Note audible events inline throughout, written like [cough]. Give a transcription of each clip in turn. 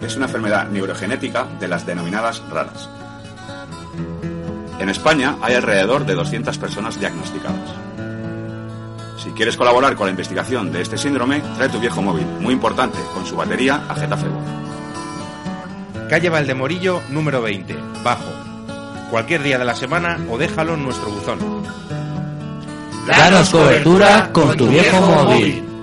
Es una enfermedad neurogenética de las denominadas raras. En España hay alrededor de 200 personas diagnosticadas. Si quieres colaborar con la investigación de este síndrome, trae tu viejo móvil, muy importante, con su batería a Getafe. Calle Valdemorillo, número 20, bajo. Cualquier día de la semana o déjalo en nuestro buzón. Danos cobertura con tu viejo móvil.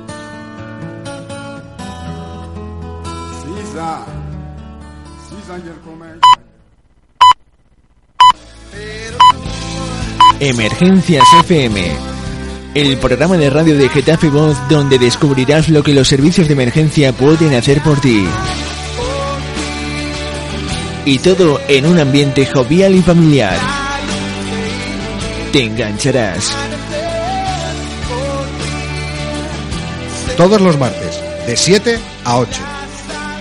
Emergencias FM. El programa de radio de Getafe Voz donde descubrirás lo que los servicios de emergencia pueden hacer por ti. Y todo en un ambiente jovial y familiar. Te engancharás. Todos los martes, de 7 a 8.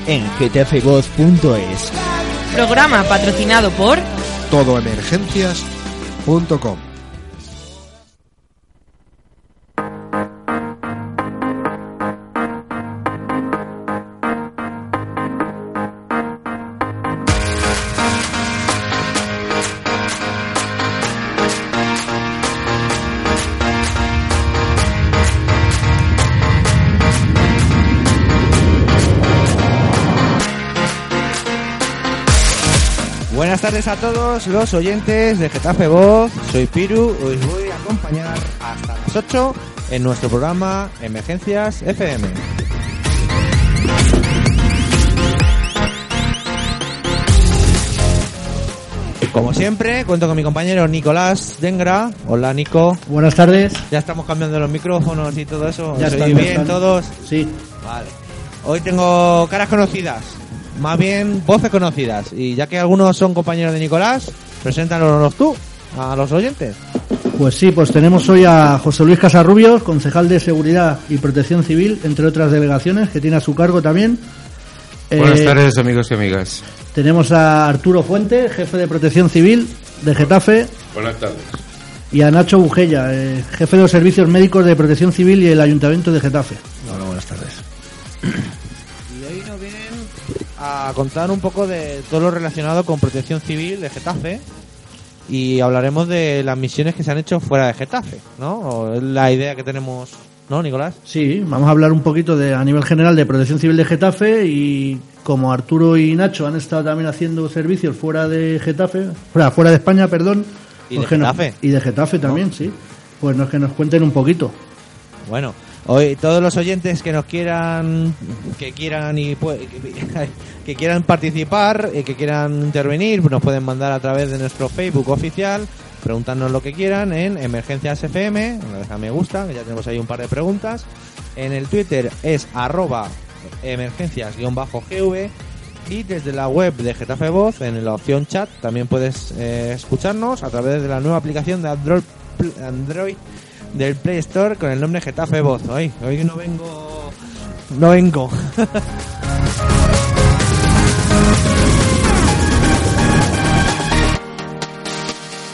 En getafevoz.es. Programa patrocinado por todoemergencias.com. tardes a todos los oyentes de Getafe Voz. Soy Piru, os voy a acompañar hasta las 8 en nuestro programa Emergencias FM. Como siempre, cuento con mi compañero Nicolás Dengra. Hola Nico. Buenas tardes. Ya estamos cambiando los micrófonos y todo eso. Ya ¿Se están, bien están. todos? Sí. Vale. Hoy tengo caras conocidas, más bien voces conocidas. Y ya que algunos son compañeros de Nicolás, preséntanos tú a los oyentes. Pues sí, pues tenemos hoy a José Luis Casarrubios, concejal de Seguridad y Protección Civil, entre otras delegaciones, que tiene a su cargo también. Buenas Eh, tardes, amigos y amigas. Tenemos a Arturo Fuente, jefe de Protección Civil de Getafe, Buenas tardes. y a Nacho Bujella, eh, jefe de los Servicios Médicos de Protección Civil y el Ayuntamiento de Getafe. Hola, buenas tardes. A contar un poco de todo lo relacionado con protección civil de Getafe. Y hablaremos de las misiones que se han hecho fuera de Getafe, ¿no? O es la idea que tenemos, ¿no, Nicolás? Sí, vamos a hablar un poquito de a nivel general de Protección Civil de Getafe y como Arturo y Nacho han estado también haciendo servicios fuera de Getafe, fuera, fuera de España, perdón. Y pues de Getafe. y de Getafe también, sí. Pues nos, que nos cuenten un poquito. Bueno, hoy todos los oyentes que nos quieran, que quieran y [laughs] que, quieran participar, y que quieran intervenir, nos pueden mandar a través de nuestro Facebook oficial, preguntarnos lo que quieran en Emergencias FM, deja me gusta, que ya tenemos ahí un par de preguntas. En el Twitter es arroba emergencias-gv y desde la web de Getafe Voz, en la opción chat, también puedes eh, escucharnos a través de la nueva aplicación de Android del Play Store con el nombre Getafe Voz. Hoy, hoy no vengo. No vengo. [laughs]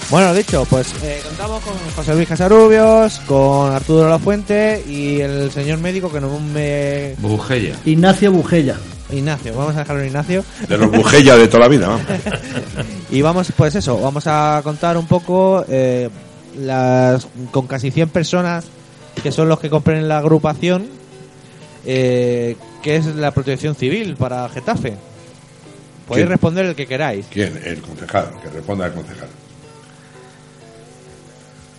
Bueno, dicho, pues eh, contamos con José Luis Casarubios, con Arturo La Fuente y el señor médico que no me... Bujella. Ignacio Bujella. Ignacio, vamos a dejarlo en Ignacio. De los Bujella de toda la vida, vamos. [laughs] Y vamos, pues eso, vamos a contar un poco eh, las con casi 100 personas que son los que compren la agrupación, eh, que es la protección civil para Getafe. Podéis ¿Quién? responder el que queráis. ¿Quién? El concejal, que responda el concejal.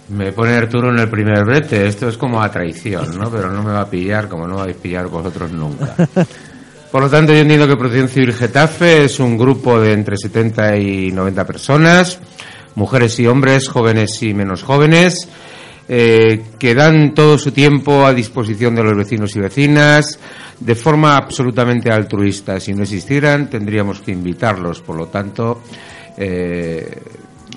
Me pone Arturo en el primer brete. Esto es como a traición, ¿no? Pero no me va a pillar como no vais a pillar vosotros nunca. [laughs] Por lo tanto, yo entiendo que Protección Civil Getafe es un grupo de entre 70 y 90 personas, mujeres y hombres, jóvenes y menos jóvenes, eh, que dan todo su tiempo a disposición de los vecinos y vecinas de forma absolutamente altruista. Si no existieran, tendríamos que invitarlos. Por lo tanto, eh,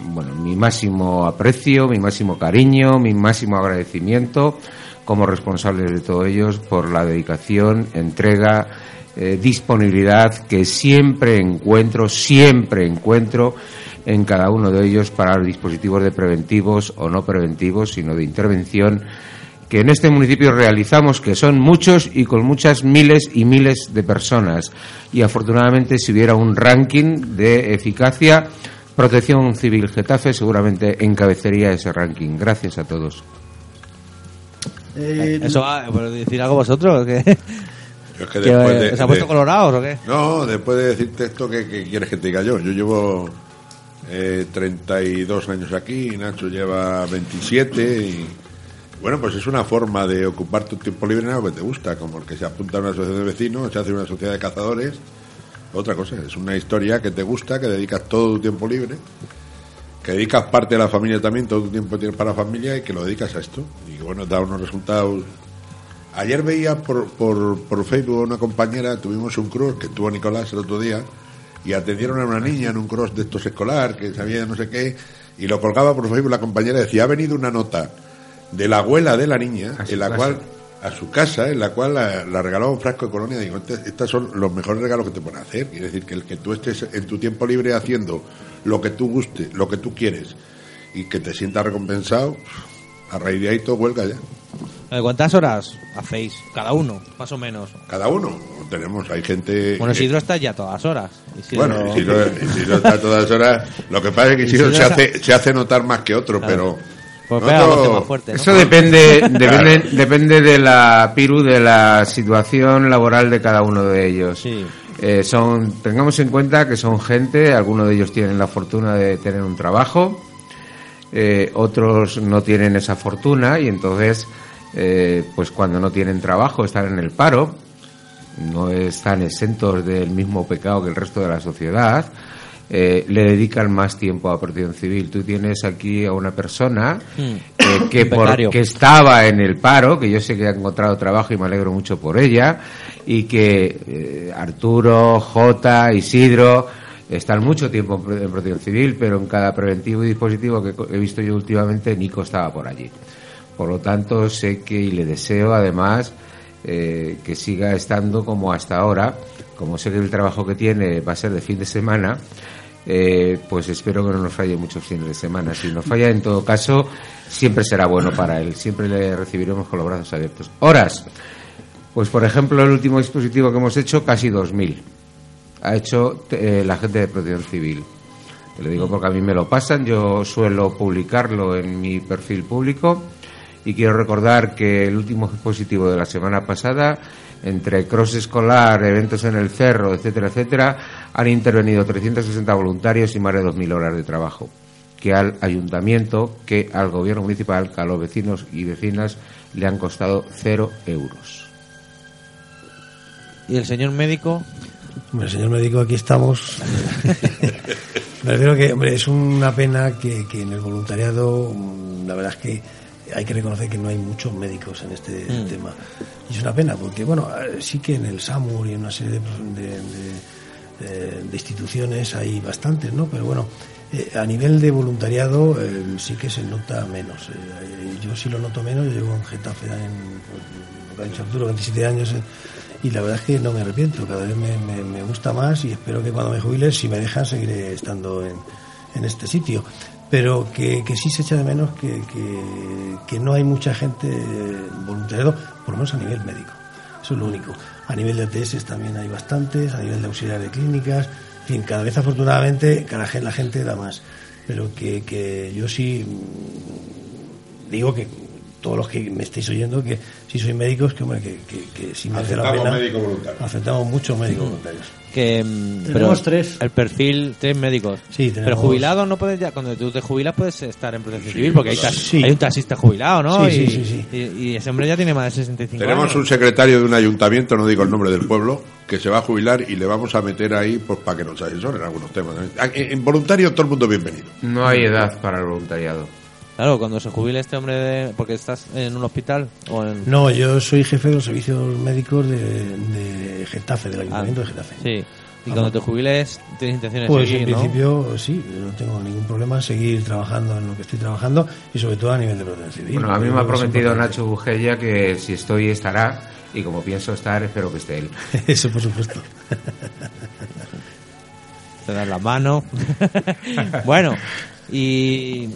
bueno, mi máximo aprecio, mi máximo cariño, mi máximo agradecimiento como responsables de todos ellos por la dedicación, entrega, eh, disponibilidad que siempre encuentro, siempre encuentro en cada uno de ellos para los dispositivos de preventivos o no preventivos, sino de intervención que en este municipio realizamos, que son muchos y con muchas miles y miles de personas. Y afortunadamente, si hubiera un ranking de eficacia, Protección Civil Getafe seguramente encabezaría ese ranking. Gracias a todos. Eh, ¿Eso va por decir algo vosotros? ¿Qué? Yo es que ¿Que, después de- ¿Os ha puesto de- colorados o qué? No, después de decirte esto, ¿qué, qué quieres que te diga yo? Yo llevo eh, 32 años aquí, Nacho lleva 27 y... Bueno, pues es una forma de ocupar tu tiempo libre en algo que te gusta, como el que se apunta a una asociación de vecinos, se hace una sociedad de cazadores. Otra cosa, es una historia que te gusta, que dedicas todo tu tiempo libre, que dedicas parte de la familia también, todo tu tiempo tienes para la familia y que lo dedicas a esto. Y bueno, da unos resultados Ayer veía por, por, por Facebook a una compañera, tuvimos un cross que tuvo Nicolás el otro día, y atendieron a una niña en un cross de estos escolar, que sabía no sé qué, y lo colgaba por Facebook la compañera, decía, ha venido una nota de la abuela de la niña, en la casa. cual, a su casa, en la cual la, la regalaba un frasco de colonia, digo, "Este- estos son los mejores regalos que te pueden hacer, quiere decir que el que tú estés en tu tiempo libre haciendo lo que tú guste, lo que tú quieres, y que te sientas recompensado, a raíz de ahí todo huelga ya. Eh, ¿Cuántas horas hacéis cada uno, más o menos? Cada uno. Tenemos, hay gente. Bueno, que- Isidro está ya todas horas. Isidro- Bueno, Isidro, Isidro está a todas horas. Lo que pasa es que Isidro, Isidro se, hace, se hace notar más que otro, pero. Pues pega fuertes, ¿no? Eso depende, [laughs] depende, depende de la Piru, de la situación laboral de cada uno de ellos. Sí. Eh, son, tengamos en cuenta que son gente, algunos de ellos tienen la fortuna de tener un trabajo, eh, otros no tienen esa fortuna y entonces, eh, pues cuando no tienen trabajo están en el paro, no están exentos del mismo pecado que el resto de la sociedad, eh, le dedican más tiempo a protección civil. Tú tienes aquí a una persona eh, [coughs] que, por- estaba en el paro, que yo sé que ha encontrado trabajo y me alegro mucho por ella, y que eh, Arturo, Jota, Isidro están mucho tiempo en pro- en protección civil, pero en cada preventivo y dispositivo que he visto yo últimamente, Nico estaba por allí. Por lo tanto, sé que y le deseo además eh, que siga estando como hasta ahora. Como sé que el trabajo que tiene va a ser de fin de semana, eh, pues espero que no nos falle muchos fines de semana. Si nos falla, en todo caso, siempre será bueno para él. Siempre le recibiremos con los brazos abiertos. Horas. Pues, por ejemplo, el último dispositivo que hemos hecho, casi 2.000. Ha hecho eh, la gente de protección civil. Te lo digo porque a mí me lo pasan, yo suelo publicarlo en mi perfil público y quiero recordar que el último dispositivo de la semana pasada, entre cross escolar, eventos en el cerro, etcétera, etcétera, han intervenido 360 voluntarios y más de 2.000 horas de trabajo que al ayuntamiento, que al gobierno municipal, que a los vecinos y vecinas le han costado cero euros. ¿Y el señor médico? Hombre, señor médico, aquí estamos. [laughs] Me refiero que, hombre, es una pena que, que en el voluntariado, la verdad es que hay que reconocer que no hay muchos médicos en este Mm. tema. Y es una pena, porque, bueno, eh, sí que en el SAMUR y en una serie de, de- de- de instituciones hay bastantes, ¿no? Pero bueno, eh, a nivel de voluntariado eh, sí que se nota menos. Eh, yo sí lo noto menos, yo llevo en Getafe en, lo que ha dicho Arturo, 27 años. eh, y la verdad es que no me arrepiento, cada vez me, me- me gusta más y espero que cuando me jubile, si me dejan, seguiré estando en, en este sitio. Pero que, que sí se echa de menos que, que, que no hay mucha gente voluntariado, por lo menos a nivel médico. Eso es lo único. A nivel de ATS también hay bastantes, a nivel de auxiliar de clínicas, en fin, cada vez afortunadamente cada la gente da más. Pero que, que yo sí digo que todos los que me estáis oyendo, que si sois médicos, que hombre, que, que, que sí merece la Aceptamos pena. médicos voluntarios. Aceptamos muchos médicos voluntarios. Que, mm, Tenemos pero tres. El perfil, tres médicos. Sí, Pero tenemos- jubilado no puedes ya, cuando tú te jubilas puedes estar en protección civil, porque hay, tas- Sí. hay un taxista jubilado, ¿no? Sí, y, sí, sí, sí. Y, y ese hombre ya tiene más de 65 Tenemos años. un secretario de un ayuntamiento, no digo el nombre del pueblo, que se va a jubilar y le vamos a meter ahí pues para que nos asesore en algunos temas. En, en voluntario todo el mundo bienvenido. No hay edad para el voluntariado. Claro, cuando se jubile este hombre, de- porque estás en un hospital o en... No, yo soy jefe de los servicios médicos de, de Getafe, del Ayuntamiento Ah, de Getafe. Sí. Y cuando te jubiles, tienes intenciones Pues de seguir, en ¿no? principio sí, no tengo ningún problema en seguir trabajando en lo que estoy trabajando y sobre todo a nivel de protección civil. Bueno, a mí me ha prometido. Nacho Bujella que si estoy estará y como pienso estar espero que esté él. [laughs] Eso por supuesto. te das la mano. [laughs] bueno, y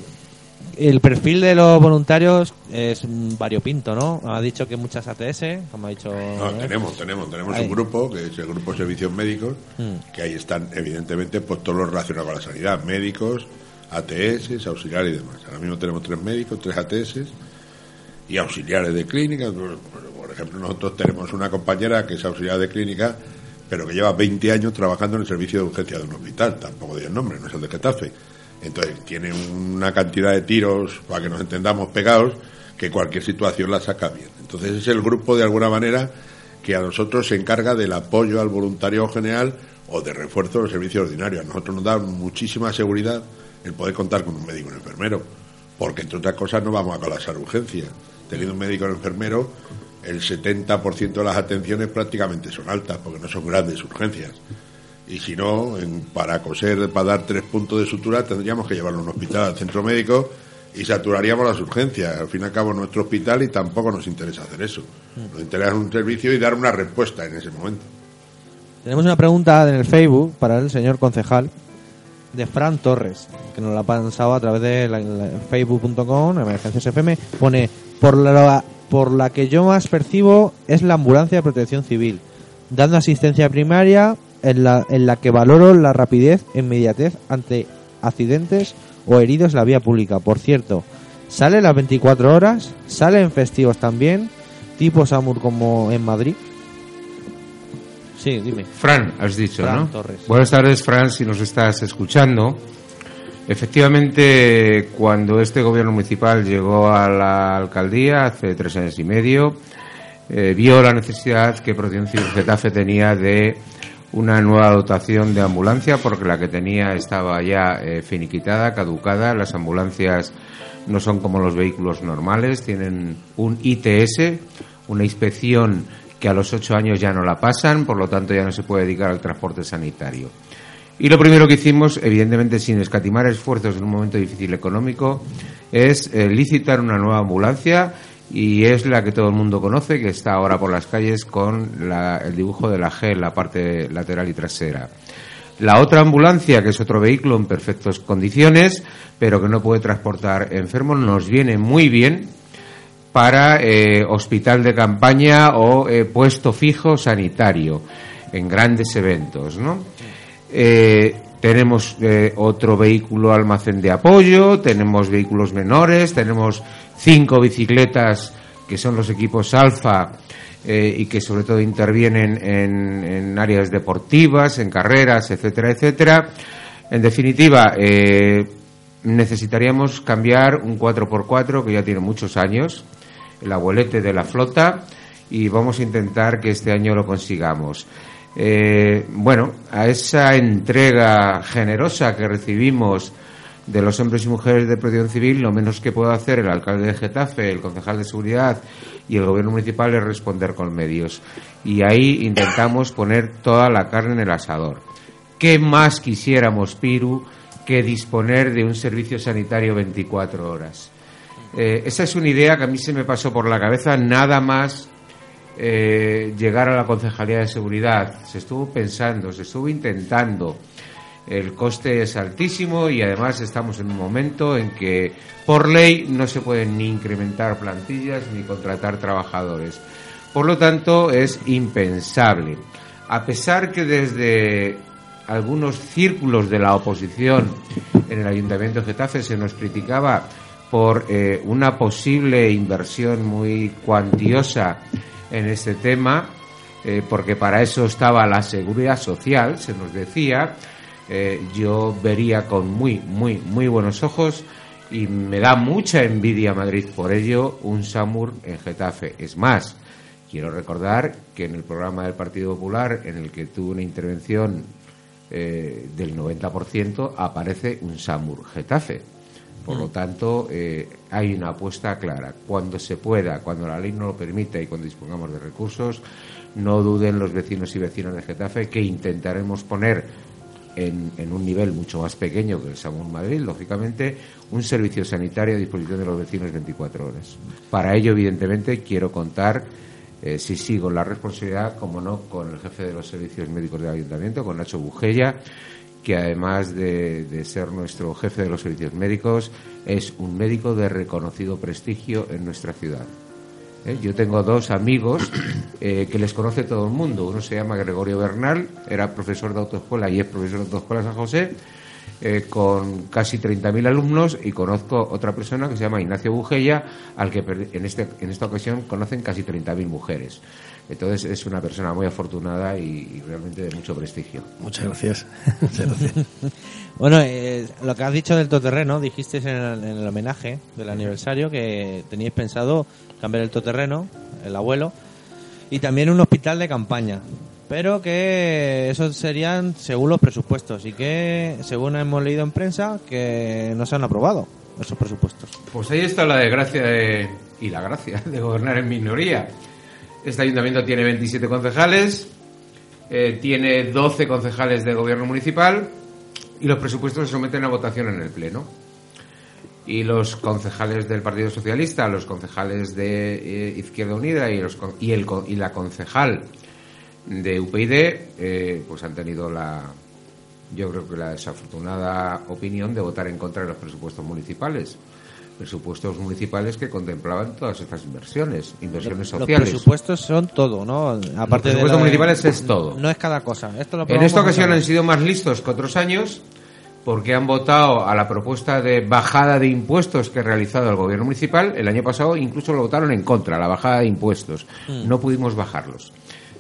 el perfil de los voluntarios es variopinto, ¿no? Ha dicho que muchas ATS, como ha dicho. No, ¿eh? tenemos, tenemos, tenemos Ahí. un grupo, que es el Grupo de Servicios Médicos, Mm. que ahí están, evidentemente, pues todos los relacionados con la sanidad, médicos, ATS, auxiliares y demás. Ahora mismo tenemos tres médicos, tres ATS y auxiliares de clínica. Por ejemplo, nosotros tenemos una compañera que es auxiliar de clínica, pero que lleva 20 años trabajando en el servicio de urgencia de un hospital. Tampoco digo el nombre, no es el de Getafe. Entonces, tiene una cantidad de tiros, para que nos entendamos, pegados, que cualquier situación la saca bien. Entonces, es el grupo, de alguna manera, que a nosotros se encarga del apoyo al voluntariado general o de refuerzo de los servicios ordinarios. A nosotros nos da muchísima seguridad el poder contar con un médico y un enfermero, porque entre otras cosas no vamos a colapsar urgencias. Teniendo un médico y un enfermero, el 70% de las atenciones prácticamente son altas, porque no son grandes urgencias. Y si no, en- para coser, para dar tres puntos de sutura, tendríamos que llevarlo a un hospital, al centro médico, y saturaríamos las urgencias. Al fin y al cabo, nuestro hospital y tampoco nos interesa hacer eso. Nos interesa un servicio y dar una respuesta en ese momento. Tenemos una pregunta en el Facebook para el señor concejal de Fran Torres, que nos la ha pasado a través de facebook.com, emergencias FM. Pone, por la, por la que yo más percibo es la ambulancia de protección civil, dando asistencia primaria en la, en la que valoro la rapidez e inmediatez ante accidentes o heridos en la vía pública. Por cierto, sale las 24 horas, sale en festivos también, tipo SAMUR como en Madrid. Sí, dime. Fran, has dicho, Fran ¿no? Torres. Buenas tardes, Fran, si nos estás escuchando. Efectivamente, cuando este gobierno municipal llegó a la alcaldía hace tres años y medio, eh, vio la necesidad que Protección Civil Getafe tenía de una nueva dotación de ambulancia, porque la que tenía estaba ya eh, finiquitada, caducada. Las ambulancias no son como los vehículos normales, tienen un ITS, una inspección que a los ocho años ya no la pasan, por lo tanto ya no se puede dedicar al transporte sanitario. Y lo primero que hicimos, evidentemente sin escatimar esfuerzos en un momento difícil económico, es eh, licitar una nueva ambulancia y es la que todo el mundo conoce, que está ahora por las calles con la- el dibujo de la G en la parte lateral y trasera. La otra ambulancia, que es otro vehículo en perfectas condiciones, pero que no puede transportar enfermos, nos viene muy bien para eh, hospital de campaña o eh, puesto fijo sanitario en grandes eventos, ¿no? Eh, tenemos eh, otro vehículo almacén de apoyo, tenemos vehículos menores, tenemos cinco bicicletas que son los equipos alfa eh, y que sobre todo intervienen en, áreas deportivas, en carreras, etcétera, etcétera. En definitiva, eh, necesitaríamos cambiar un 4x4 que ya tiene muchos años, el abuelete de la flota, y vamos a intentar que este año lo consigamos. Eh, bueno, a esa entrega generosa que recibimos de los hombres y mujeres de protección civil, lo menos que puedo hacer el alcalde de Getafe, el concejal de seguridad y el gobierno municipal es responder con medios. Y ahí intentamos poner toda la carne en el asador. ¿Qué más quisiéramos, Piru, que disponer de un servicio sanitario 24 horas? Eh, esa es una idea que a mí se me pasó por la cabeza nada más eh, llegar a la Concejalía de Seguridad. Se estuvo pensando, se estuvo intentando. El coste es altísimo y además estamos en un momento en que por ley no se pueden ni incrementar plantillas ni contratar trabajadores. Por lo tanto, es impensable. A pesar que desde algunos círculos de la oposición en el Ayuntamiento de Getafe se nos criticaba por eh, una posible inversión muy cuantiosa en este tema, eh, porque para eso estaba la seguridad social, se nos decía, eh, yo vería con muy, muy, muy buenos ojos y me da mucha envidia Madrid por ello un SAMUR en Getafe. Es más, quiero recordar que en el programa del Partido Popular, en el que tuve una intervención eh, del 90%, aparece un SAMUR Getafe. Por lo tanto, eh, hay una apuesta clara. Cuando se pueda, cuando la ley no lo permita y cuando dispongamos de recursos, no duden los vecinos y vecinas de Getafe que intentaremos poner en, en un nivel mucho más pequeño que el SAMUR Madrid, lógicamente, un servicio sanitario a disposición de los vecinos 24 horas. Para ello, evidentemente, quiero contar, eh, si sigo la responsabilidad, como no, con el jefe de los servicios médicos del Ayuntamiento, con Nacho Bujella, que además de, de ser nuestro jefe de los servicios médicos, es un médico de reconocido prestigio en nuestra ciudad. ¿eh? Yo tengo dos amigos [coughs] eh, que les conoce todo el mundo. Uno se llama Gregorio Bernal, era profesor de autoescuela y es profesor de autoescuela San José, eh, con casi 30.000 alumnos, y conozco otra persona que se llama Ignacio Bujella, al que per- en, este, en esta ocasión conocen casi 30.000 mujeres. Entonces es una persona muy afortunada y, y realmente de mucho prestigio. Muchas gracias. [laughs] Muchas gracias. Bueno, eh, lo que has dicho del todoterreno, dijiste en el, en el homenaje del aniversario que teníais pensado cambiar el todoterreno, el abuelo, y también un hospital de campaña. Pero que esos serían según los presupuestos y que, según hemos leído en prensa, que no se han aprobado esos presupuestos. Pues ahí está la desgracia de- y la gracia de gobernar en minoría. Este ayuntamiento tiene 27 concejales, eh, tiene 12 concejales de gobierno municipal y los presupuestos se someten a votación en el Pleno. Y los concejales del Partido Socialista, los concejales de eh, Izquierda Unida y, los, y, el, y la concejal de UPyD, eh, pues han tenido la, yo creo que la desafortunada opinión de votar en contra de los presupuestos municipales. Presupuestos municipales que contemplaban todas estas inversiones, inversiones Los sociales. presupuestos son todo, ¿no? Aparte de presupuestos la- municipales es todo. No es cada cosa. Esto lo En esta ocasión han sido más listos que otros años porque han votado a la propuesta de bajada de impuestos que ha realizado el gobierno municipal. El año pasado incluso lo votaron en contra, la bajada de impuestos. Mm. No pudimos bajarlos.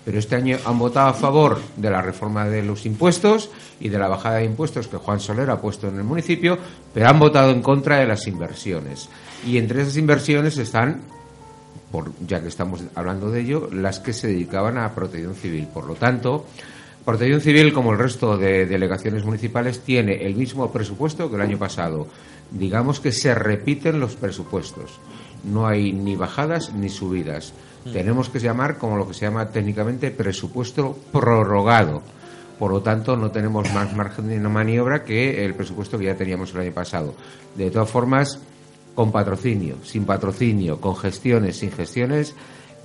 Pero este año han votado a favor de la reforma de los impuestos y de la bajada de impuestos que Juan Soler ha puesto en el municipio, pero han votado en contra de las inversiones. Y entre esas inversiones están por, ya que estamos hablando de ello, las que se dedicaban a protección civil. Por lo tanto, Protección Civil, como el resto de delegaciones municipales, tiene el mismo presupuesto que el año pasado. Digamos que se repiten los presupuestos. No hay ni bajadas ni subidas. Mm. Tenemos que llamar como lo que se llama técnicamente presupuesto prorrogado. Por lo tanto, no tenemos más margen de maniobra que el presupuesto que ya teníamos el año pasado. De todas formas, con patrocinio, sin patrocinio, con gestiones, sin gestiones,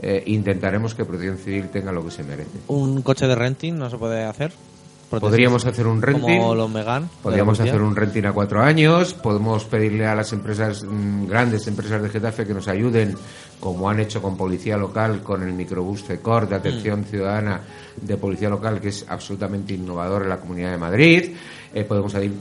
eh, intentaremos que Protección Civil tenga lo que se merece. Un coche de renting no se puede hacer. Podríamos hacer un renting. Como los Megan. Podríamos hacer un renting a cuatro años. Podemos pedirle a las empresas, mm, grandes empresas de Getafe, que nos ayuden, como han hecho con Policía Local, con el microbús CECOR de atención ciudadana de Policía Local, que es absolutamente innovador en la Comunidad de Madrid. Eh, podemos eh,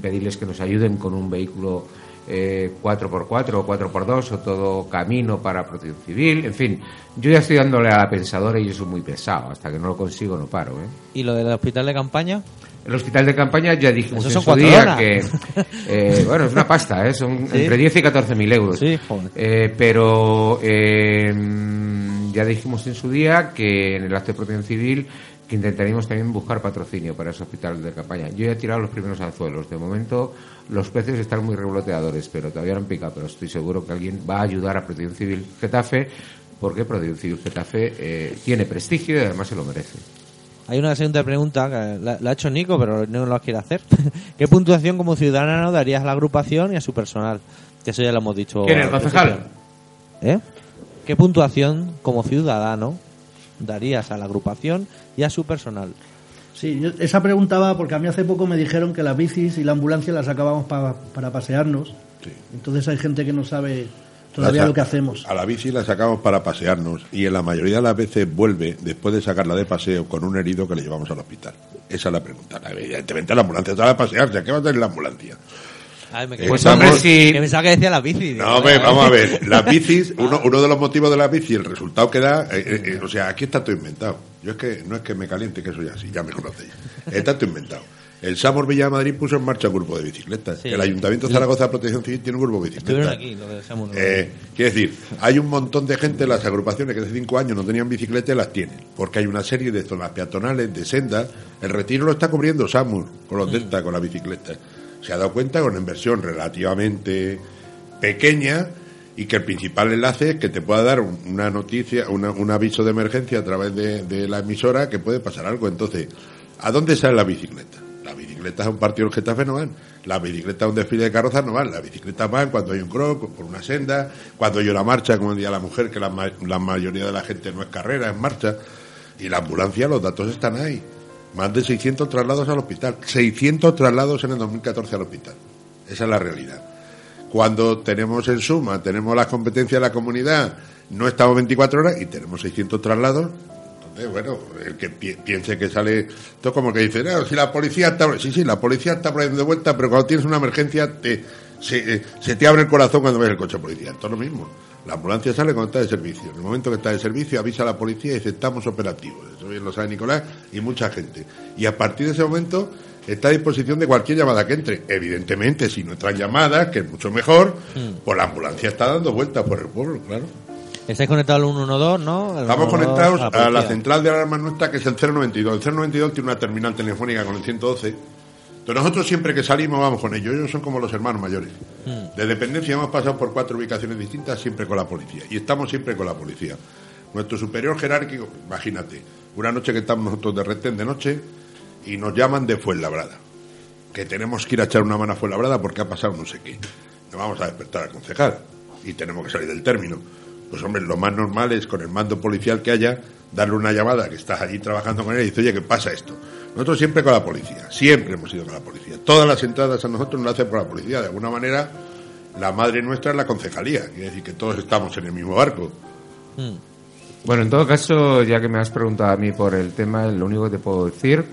pedirles que nos ayuden con un vehículo eh, 4x4 o 4x2 o todo camino para protección civil. En fin, yo ya estoy dándole a la pensadora y yo soy muy pesado. Hasta que no lo consigo, no paro. ¿eh? ¿Y lo del hospital de campaña? El hospital de campaña ya dijimos Eso en su día horas. que [laughs] eh, bueno es una pasta ¿eh? son Sí. entre 10 y 14 mil euros Sí, joder. Eh, pero eh, ya dijimos en su día que en el acto de protección civil que intentaríamos también buscar patrocinio para ese hospital de campaña yo ya he tirado los primeros anzuelos de momento los precios están muy revoloteadores pero todavía no han picado pero estoy seguro que alguien va a ayudar a protección civil Getafe porque protección civil Getafe eh, tiene prestigio y además se lo merece Hay una segunda pregunta que la, la ha hecho Nico, pero no la quiere hacer. [laughs] ¿Qué puntuación como ciudadano darías a la agrupación y a su personal? Que eso ya lo hemos dicho. ¿Quién, el al concejal? ¿Eh? ¿Qué puntuación como ciudadano darías a la agrupación y a su personal? Sí, yo- esa pregunta va porque a mí hace poco me dijeron que las bicis y la ambulancia las sacábamos pa- para pasearnos. Entonces hay gente que no sabe todavía lo que hacemos. A la bici la sacamos para pasearnos y en la mayoría de las veces vuelve después de sacarla de paseo con un herido que le llevamos al hospital. Esa es la pregunta. Evidentemente la ambulancia a pasearse. ¿Qué va a tener la ambulancia? Ay, me Pues, hombre, si- Que pensaba que decía la bici. No, hombre, vamos a ver. Las [laughs] bicis, uno, uno de los motivos de las bicis, el resultado que da, eh, eh, eh, o sea, aquí está todo inventado. Yo es que no es que me caliente, que soy así, ya me conocéis. Está todo inventado. El Samor Villa de Madrid puso en marcha un grupo de bicicletas. Sí. El Ayuntamiento de Zaragoza de Protección Civil tiene un grupo de bicicletas. Estuvieron aquí, lo de Samuel. Eh, quiero decir, hay un montón de gente en las agrupaciones que hace cinco años no tenían bicicleta y las tienen. Porque hay una serie de zonas peatonales, de sendas. El retiro lo está cubriendo Samur con los Delta, con la bicicleta. Se ha dado cuenta con una inversión relativamente pequeña y que el principal enlace es que te pueda dar un- una noticia, una- un aviso de emergencia a través de, la emisora que puede pasar algo. Entonces, ¿a dónde sale la bicicleta? Las bicicletas a un partido del Getafe no van. Las bicicletas a un desfile de carrozas no van. Las bicicletas van cuando hay un croc, por una senda, cuando hay una marcha, como decía la mujer, que la, la mayoría de la gente no es carrera, es marcha. Y la ambulancia, los datos están ahí. Más de 600 traslados al hospital. 600 traslados en el 2014 al hospital. Esa es la realidad. Cuando tenemos en suma, tenemos las competencias de la comunidad, no estamos 24 horas y tenemos 600 traslados. Bueno, el que pi- piense que sale, esto es como que dice, no, si la policía está, sí, sí, la policía está ahí de vuelta, pero cuando tienes una emergencia te, se, eh, te abre el corazón cuando ves el coche policía. Esto es lo mismo. La ambulancia sale cuando está de servicio. En el momento que está de servicio avisa a la policía y dice, estamos operativos. Eso bien lo sabe Nicolás y mucha gente. Y a partir de ese momento está a disposición de cualquier llamada que entre. Evidentemente, si no entran llamadas, que es mucho mejor, pues la ambulancia está dando vueltas por el pueblo, claro. Estáis conectados al 112, ¿no? Al Estamos 112 conectados a la policía. central de alarma nuestra, que es el 092. El 092 tiene una terminal telefónica con el 112. Entonces nosotros siempre que salimos vamos con ellos. Ellos son como los hermanos mayores. Mm. De dependencia hemos pasado por cuatro ubicaciones distintas, siempre con la policía. Y estamos siempre con la policía. Nuestro superior jerárquico, imagínate, una noche que estamos nosotros de retén de noche y nos llaman de Fuenlabrada. Que tenemos que ir a echar una mano a Fuenlabrada porque ha pasado no sé qué. Nos vamos a despertar al concejal y tenemos que salir del término. Pues hombre, lo más normal es con el mando policial que haya, darle una llamada que estás allí trabajando con él y dice, oye, ¿qué pasa esto? Nosotros siempre con la policía, siempre hemos ido con la policía. Todas las entradas a nosotros nos las hacen por la policía. De alguna manera, la madre nuestra es la concejalía. Quiere decir que todos estamos en el mismo barco. Bueno, en todo caso, ya que me has preguntado a mí por el tema, lo único que te puedo decir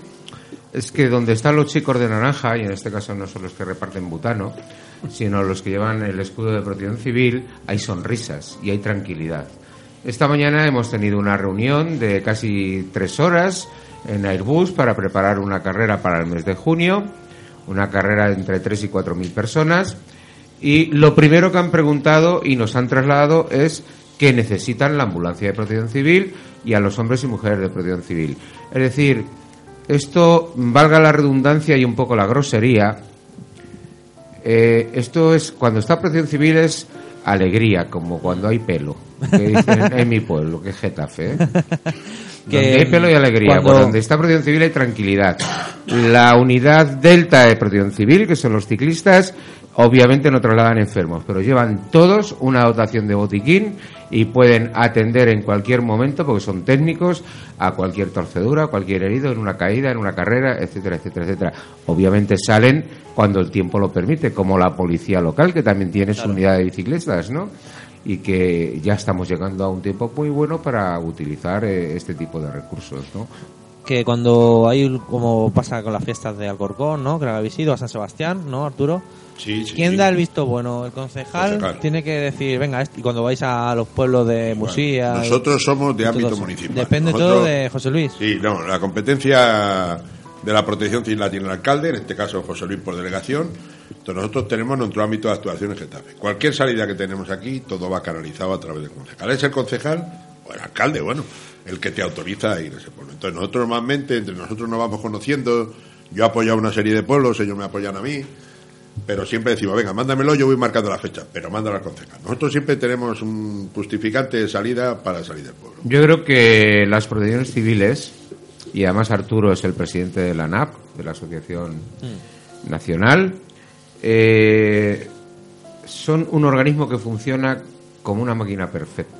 es que donde están los chicos de naranja, y en este caso no son los que reparten butano, sino los que llevan el escudo de protección civil, hay sonrisas y hay tranquilidad. Esta mañana hemos tenido una reunión de casi tres horas en Airbus para preparar una carrera para el mes de junio, una carrera entre tres y cuatro mil personas, y lo primero que han preguntado y nos han trasladado es que necesitan la ambulancia de protección civil y a los hombres y mujeres de protección civil. Es decir, esto, valga la redundancia y un poco la grosería, eh, esto es, cuando está protección civil es alegría, como cuando hay pelo, que dicen [laughs] en mi pueblo, que es Getafe. ¿eh? [laughs] Que, donde hay pelo y alegría, cuando- pues donde está protección civil hay tranquilidad. La unidad delta de protección civil, que son los ciclistas, obviamente no trasladan enfermos, pero llevan todos una dotación de botiquín y pueden atender en cualquier momento, porque son técnicos, a cualquier torcedura, a cualquier herido, en una caída, en una carrera, etcétera, etcétera, etcétera. Obviamente salen cuando el tiempo lo permite, como la policía local, que también tiene su unidad de bicicletas, ¿no? y que ya estamos llegando a un tiempo muy bueno para utilizar eh, este tipo de recursos, ¿no? Que cuando hay, como pasa con las fiestas de Alcorcón, ¿no? Que la habéis ido a San Sebastián, ¿no, Arturo? Sí, sí, ¿Quién sí. da el visto bueno? El concejal, Concejal. tiene que decir, venga, este- y cuando vais a los pueblos de Musía... Nosotros somos de ámbito municipal. Depende Nosotros- todo de José Luis. Sí, no, la competencia de la protección civil la tiene el alcalde, en este caso José Luis por delegación. Entonces nosotros tenemos nuestro ámbito de actuación en Getafe. Cualquier salida que tenemos aquí, todo va canalizado a través del concejal. ¿Es el concejal o el alcalde? Bueno, el que te autoriza a ir a ese pueblo. Entonces nosotros normalmente, entre nosotros nos vamos conociendo. Yo he apoyado una serie de pueblos, ellos me apoyan a mí. Pero siempre decimos, venga, mándamelo, yo voy marcando la fecha, pero mándalo al concejal. Nosotros siempre tenemos un justificante de salida para salir del pueblo. Yo creo que las protecciones civiles, y además Arturo es el presidente de la NAP, de la Asociación Nacional, eh, son un organismo que funciona como una máquina perfecta.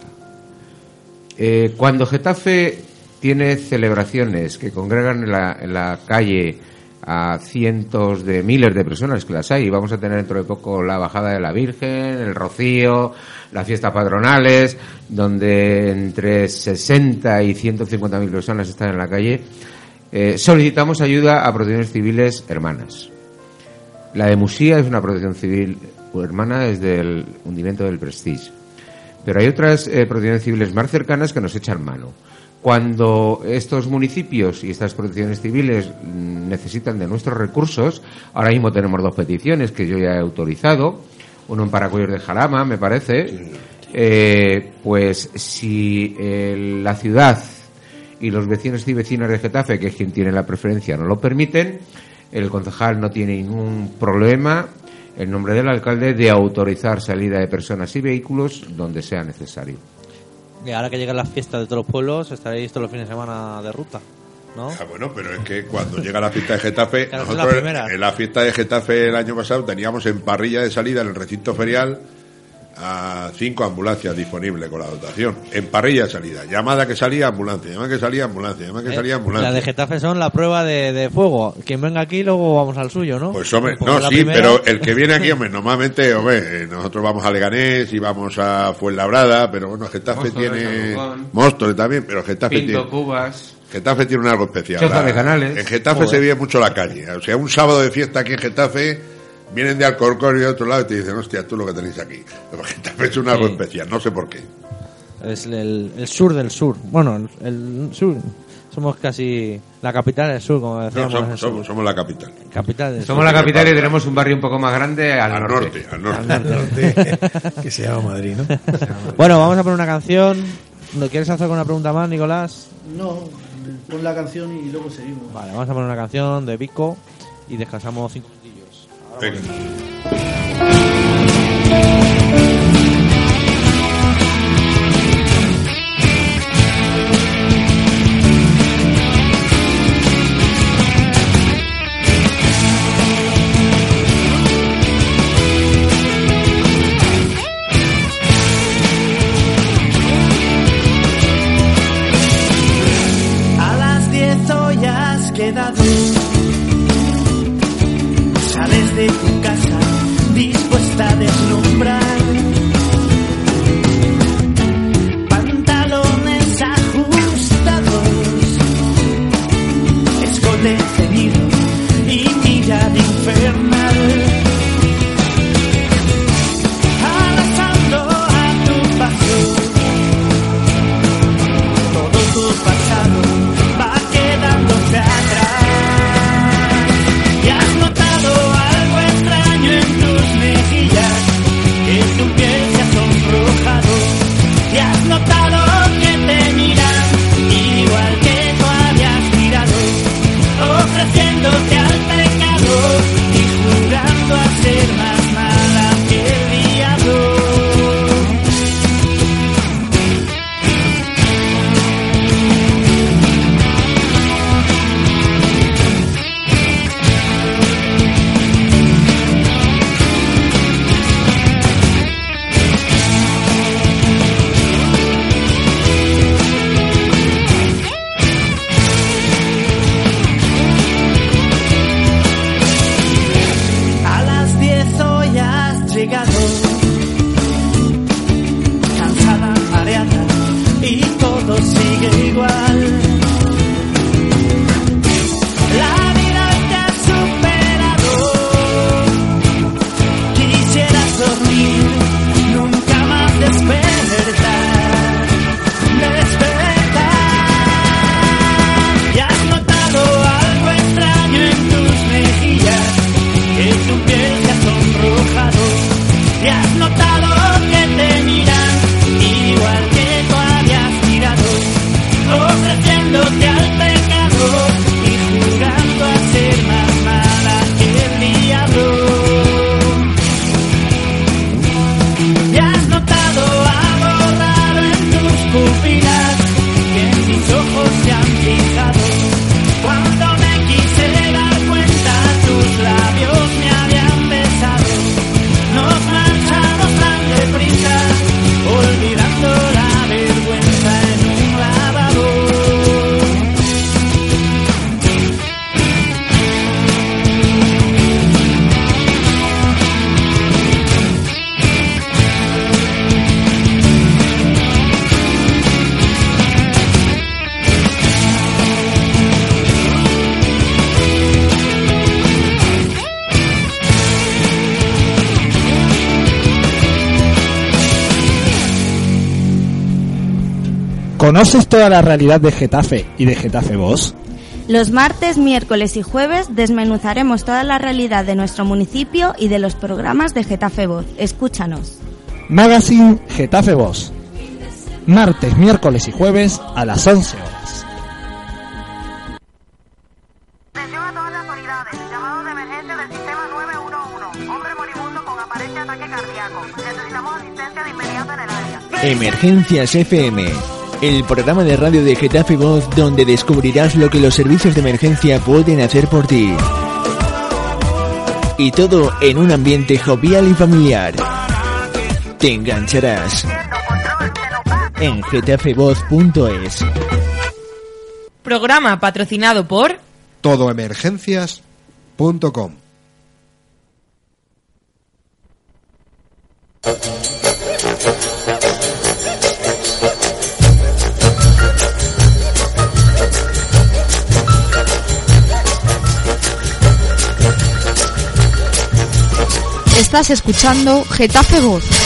Eh, cuando Getafe tiene celebraciones que congregan en la, en la calle a cientos de miles de personas que las hay, vamos a tener dentro de poco la bajada de la Virgen, el Rocío, las fiestas patronales, donde entre 60 y 150 mil personas están en la calle, eh, solicitamos ayuda a protecciones civiles hermanas. La de Musía es una protección civil hermana desde el hundimiento del Prestige. Pero hay otras eh, protecciones civiles más cercanas que nos echan mano. Cuando estos municipios y estas protecciones civiles mm, necesitan de nuestros recursos, ahora mismo tenemos dos peticiones que yo ya he autorizado, uno en Paracuellos de Jarama, me parece, eh, pues si eh, la ciudad y los vecinos y vecinas de Getafe, que es quien tiene la preferencia, no lo permiten, el concejal no tiene ningún problema en nombre del alcalde de autorizar salida de personas y vehículos donde sea necesario. Y ahora que llegan las fiestas de todos los pueblos, estaréis todos los fines de semana de ruta, ¿no? Ah, bueno, pero es que cuando llega la fiesta de Getafe, [laughs] Claro, nosotros en la fiesta de Getafe el año pasado teníamos en parrilla de salida en el recinto ferial a cinco ambulancias disponibles con la dotación. En parrilla de salida. Llamada que salía, ambulancia. Llamada que salía, ambulancia. Llamada que Eh, salía, ambulancia. La de Getafe son la prueba de, de fuego. Quien venga aquí, luego vamos al suyo, ¿no? Pues hombre, Porque no, sí, primera- pero el que viene aquí, hombre, normalmente, hombre, eh, nosotros vamos a Leganés y vamos a Fuenlabrada, pero bueno, Getafe Móstoles, tiene... Móstoles también, pero Getafe Pinto, tiene... Cubas. Getafe tiene algo especial. La- de Canales. En Getafe Joder. se vive mucho la calle. O sea, un sábado de fiesta aquí en Getafe, vienen de Alcorcón y de otro lado y te dicen, hostia, tú lo que tenéis aquí. Getafe es un algo Sí. especial, no sé por qué. Es el, el sur del sur. Bueno, el, el sur. Somos casi la capital del sur, como No, decíamos. somos, el somos, la capital. Capital del Somos sur. la capital y tenemos un barrio un poco más grande al, Al norte. norte, al norte. Al norte, [laughs] que se llama Madrid, ¿no? Bueno, vamos a poner una canción. ¿No quieres hacer alguna pregunta más, Nicolás? No, pon la canción y luego seguimos. Vale, vamos a poner una canción de Vico y descansamos cinco minutillos. Ahora ¿Conoces toda la realidad de Getafe y de Getafe Voz? Los martes, miércoles y jueves desmenuzaremos toda la realidad de nuestro municipio y de los programas de Getafe Voz. Escúchanos. Magazine Getafe Voz. Martes, miércoles y jueves a las 11 horas. Emergencias FM, el programa de radio de Getafe Voz donde descubrirás lo que los servicios de emergencia pueden hacer por ti. Y todo en un ambiente jovial y familiar. te engancharás. En getafevoz.es. Programa patrocinado por Todoemergencias.com. Estás escuchando Getafe Voz.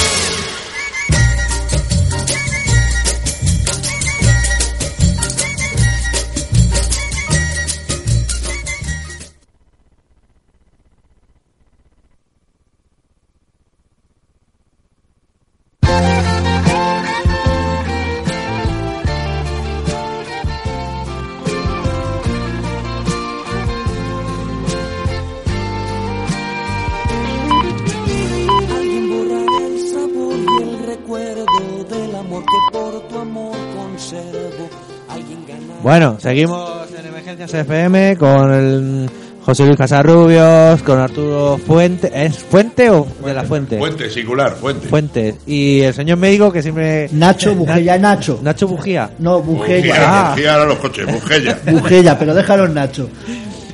Seguimos en Emergencias FM con el José Luis Casarrubios, con Arturo Fuente. ¿Es Fuente o de la Fuente? Fuente, singular, fuente. Fuentes. Y el señor médico que siempre. Nacho Bujella, Nacho. Nacho Bujía. No, Bujella. Bujella, Bujella ahora los coches, Bujella. [laughs] Bujella, pero déjalo en Nacho.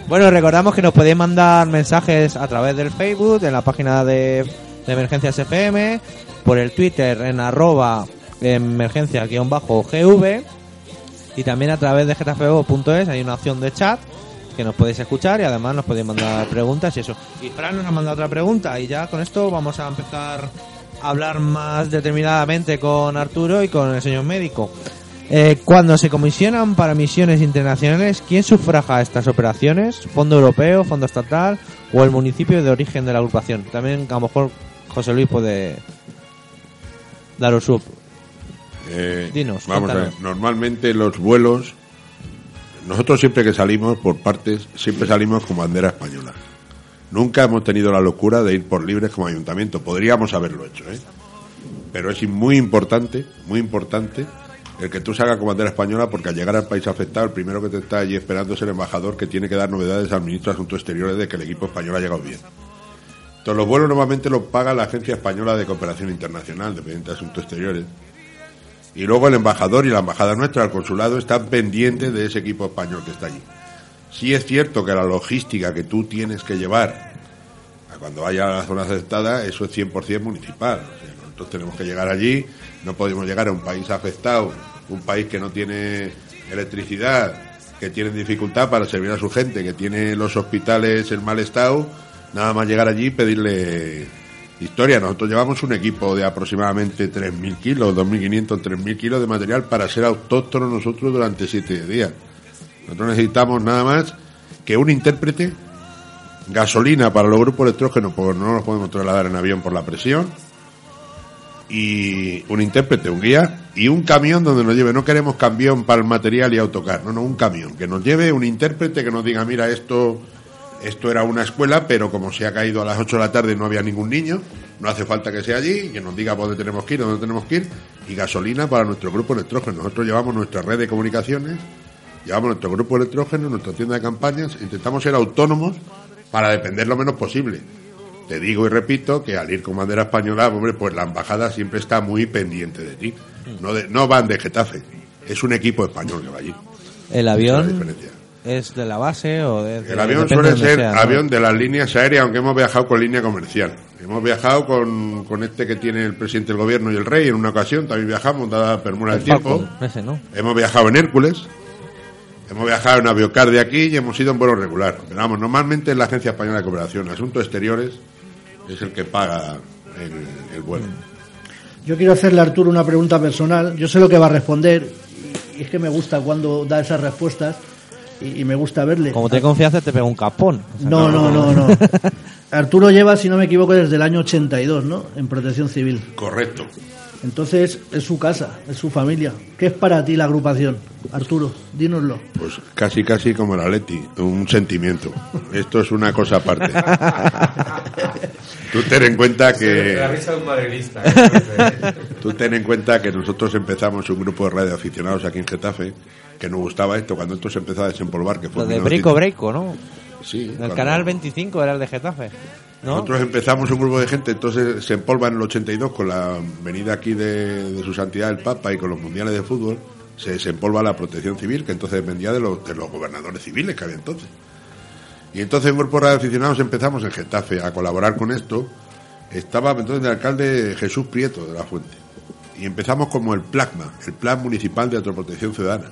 Bueno, recordamos que nos podéis mandar mensajes a través del Facebook, en la página de, de Emergencias FM, por el Twitter en arroba emergencia-gv y también a través de getafeo.es hay una opción de chat que nos podéis escuchar y además nos podéis mandar preguntas y eso. Y Fran nos ha mandado otra pregunta y ya con esto vamos a empezar a hablar más determinadamente con Arturo y con el señor médico. Eh, cuando se comisionan para misiones internacionales, ¿quién sufraga estas operaciones? ¿Fondo europeo, fondo estatal o el municipio de origen de la agrupación? También a lo mejor José Luis puede daros su... Eh, Dinos, vamos a ver, normalmente los vuelos, nosotros siempre que salimos por partes, siempre salimos con bandera española. Nunca hemos tenido la locura de ir por libres como ayuntamiento. Podríamos haberlo hecho, ¿eh? Pero es muy importante, muy importante el que tú salgas con bandera española porque al llegar al país afectado, el primero que te está allí esperando es el embajador que tiene que dar novedades al ministro de Asuntos Exteriores de que el equipo español ha llegado bien. Entonces los vuelos normalmente los paga la Agencia Española de Cooperación Internacional, dependiente de Asuntos Exteriores. Y luego el embajador y la embajada nuestra, el consulado, están pendientes de ese equipo español que está allí. Sí es cierto que la logística que tú tienes que llevar a cuando vaya a la zona afectada, eso es 100% municipal. O sea, nosotros tenemos que llegar allí, no podemos llegar a un país afectado, un país que no tiene electricidad, que tiene dificultad para servir a su gente, que tiene los hospitales en mal estado, nada más llegar allí pedirle historia. Nosotros llevamos un equipo de aproximadamente 3.000 kilos, 2.500, 3.000 kilos de material para ser autóctonos nosotros durante siete días. Nosotros necesitamos nada más que un intérprete, gasolina para los grupos electrógenos, porque no los podemos trasladar en avión por la presión, y un intérprete, un guía, y un camión donde nos lleve. No queremos camión para el material y autocar, no, no, un camión, que nos lleve un intérprete que nos diga, mira, esto, esto era una escuela, pero como se ha caído a las 8 de la tarde y no había ningún niño, no hace falta que sea allí, que nos diga dónde tenemos que ir, dónde tenemos que ir, y gasolina para nuestro grupo electrógeno. Nosotros llevamos nuestra red de comunicaciones, llevamos nuestro grupo electrógeno, nuestra tienda de campañas, intentamos ser autónomos para depender lo menos posible. Te digo y repito que al ir con bandera española, hombre, pues la embajada siempre está muy pendiente de ti. No, de- no van de Getafe, es un equipo español que va allí. ¿El es avión diferencia. Es de la base o de, El avión suele ser sea, ¿no? avión de las líneas aéreas, aunque hemos viajado con línea comercial. Hemos viajado con, con este que tiene el presidente del gobierno y el rey en una ocasión, también viajamos, dada permura del El tiempo. Ese, ¿no? Hemos viajado en Hércules, hemos viajado en Aviocar de aquí y hemos ido en vuelo regular. Pero vamos, normalmente es la Agencia Española de Cooperación. Asuntos Exteriores es el que paga el, el vuelo. Yo quiero hacerle a Arturo una pregunta personal. Yo sé lo que va a responder y es que me gusta cuando da esas respuestas y, y me gusta verle. Como te confianza te pega un capón. O sea, No, no, no, no. [laughs] Arturo lleva, si no me equivoco, desde el año 82, ¿no? En protección civil. Correcto. Entonces, es su casa, es su familia. ¿Qué es para ti la agrupación? Arturo, dínoslo. Pues casi, casi como el Atleti, un sentimiento. Esto es una cosa aparte. [laughs] Tú ten en cuenta que... La risa de un madridista. [laughs] Tú ten en cuenta que nosotros empezamos un grupo de radioaficionados aquí en Getafe, que nos gustaba esto, cuando esto se empezó a desempolvar, que fue Lo de 1900 Breco Breco, ¿no? Sí. El cuando- canal 25 era el de Getafe. Nosotros empezamos un grupo de gente, entonces se empolva en el 82 con la venida aquí de, de su santidad el Papa y con los mundiales de fútbol, se desempolva la protección civil, que entonces dependía de los, de los gobernadores civiles que había entonces. Y entonces en Grupo de Aficionados empezamos en Getafe a colaborar con esto. Estaba entonces el alcalde Jesús Prieto de la Fuente. Y empezamos como el PLACMA, el Plan Municipal de Autoprotección Ciudadana.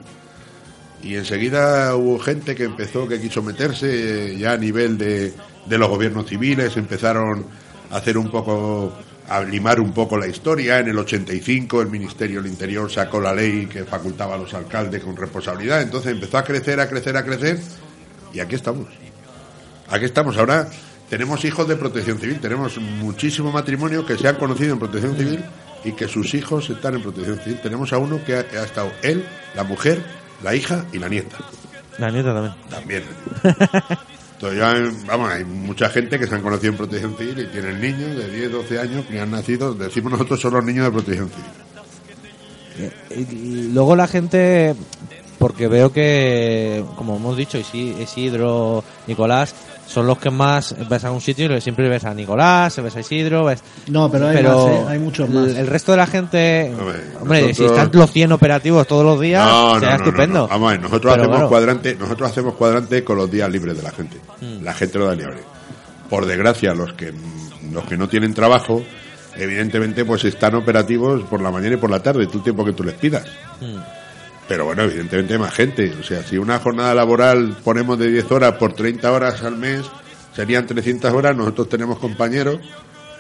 Y enseguida hubo gente que empezó, que quiso meterse ya a nivel de, de los gobiernos civiles, empezaron a hacer un poco, a limar un poco la historia. En el 85 el Ministerio del Interior sacó la ley que facultaba a los alcaldes con responsabilidad. Entonces empezó a crecer, a crecer, a crecer. Y aquí estamos. Aquí estamos. Ahora tenemos hijos de protección civil. Tenemos muchísimo matrimonio que se han conocido en protección civil y que sus hijos están en protección civil. Tenemos a uno que ha estado él, la mujer, la hija y la nieta. La nieta también. También. [laughs] Entonces, ya, vamos, hay mucha gente que se han conocido en protección civil y tienen niños de 10, 12 años que han nacido, decimos nosotros, son los niños de protección civil. Y- y luego la gente, porque veo que, como hemos dicho, Isi- Isidro, Nicolás, son los que más ves a un sitio y siempre ves a Nicolás, ves a Isidro, ves... No, pero hay más, ¿eh? Hay muchos más. El, el resto de la gente, hombre, si nosotros- están los 100 operativos todos los días, No, no, será no, no, estupendo. Vamos a ver, nosotros Pero hacemos bueno. cuadrante, nosotros hacemos cuadrante con los días libres de la gente. Mm. La gente lo da libre. Por desgracia, los que los que no tienen trabajo, evidentemente, pues están operativos por la mañana y por la tarde, todo el tiempo que tú les pidas. Mm. Pero bueno, evidentemente hay más gente. O sea, si una jornada laboral ponemos de 10 horas por 30 horas al mes, serían 300 horas. Nosotros tenemos compañeros,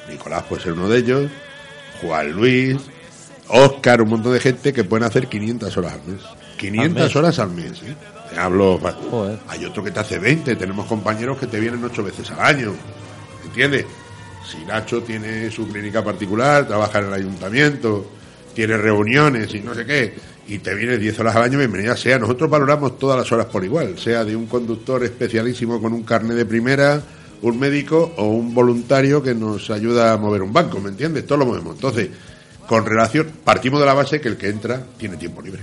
Nicolás puede ser uno de ellos, Juan Luis, Oscar, un montón de gente que pueden hacer 500 horas al mes. 500 mes. horas al mes, ¿eh? Te hablo. Joder. Hay otro que te hace 20. Tenemos compañeros que te vienen 8 veces al año. ¿Entiendes? Si Nacho tiene su clínica particular, trabaja en el ayuntamiento, tiene reuniones y no sé qué, y te viene 10 horas al año, bienvenida sea. Nosotros valoramos todas las horas por igual, sea de un conductor especialísimo con un carnet de primera, un médico o un voluntario que nos ayuda a mover un banco, ¿me entiendes? Todo lo movemos. Entonces, con relación, partimos de la base que el que entra tiene tiempo libre.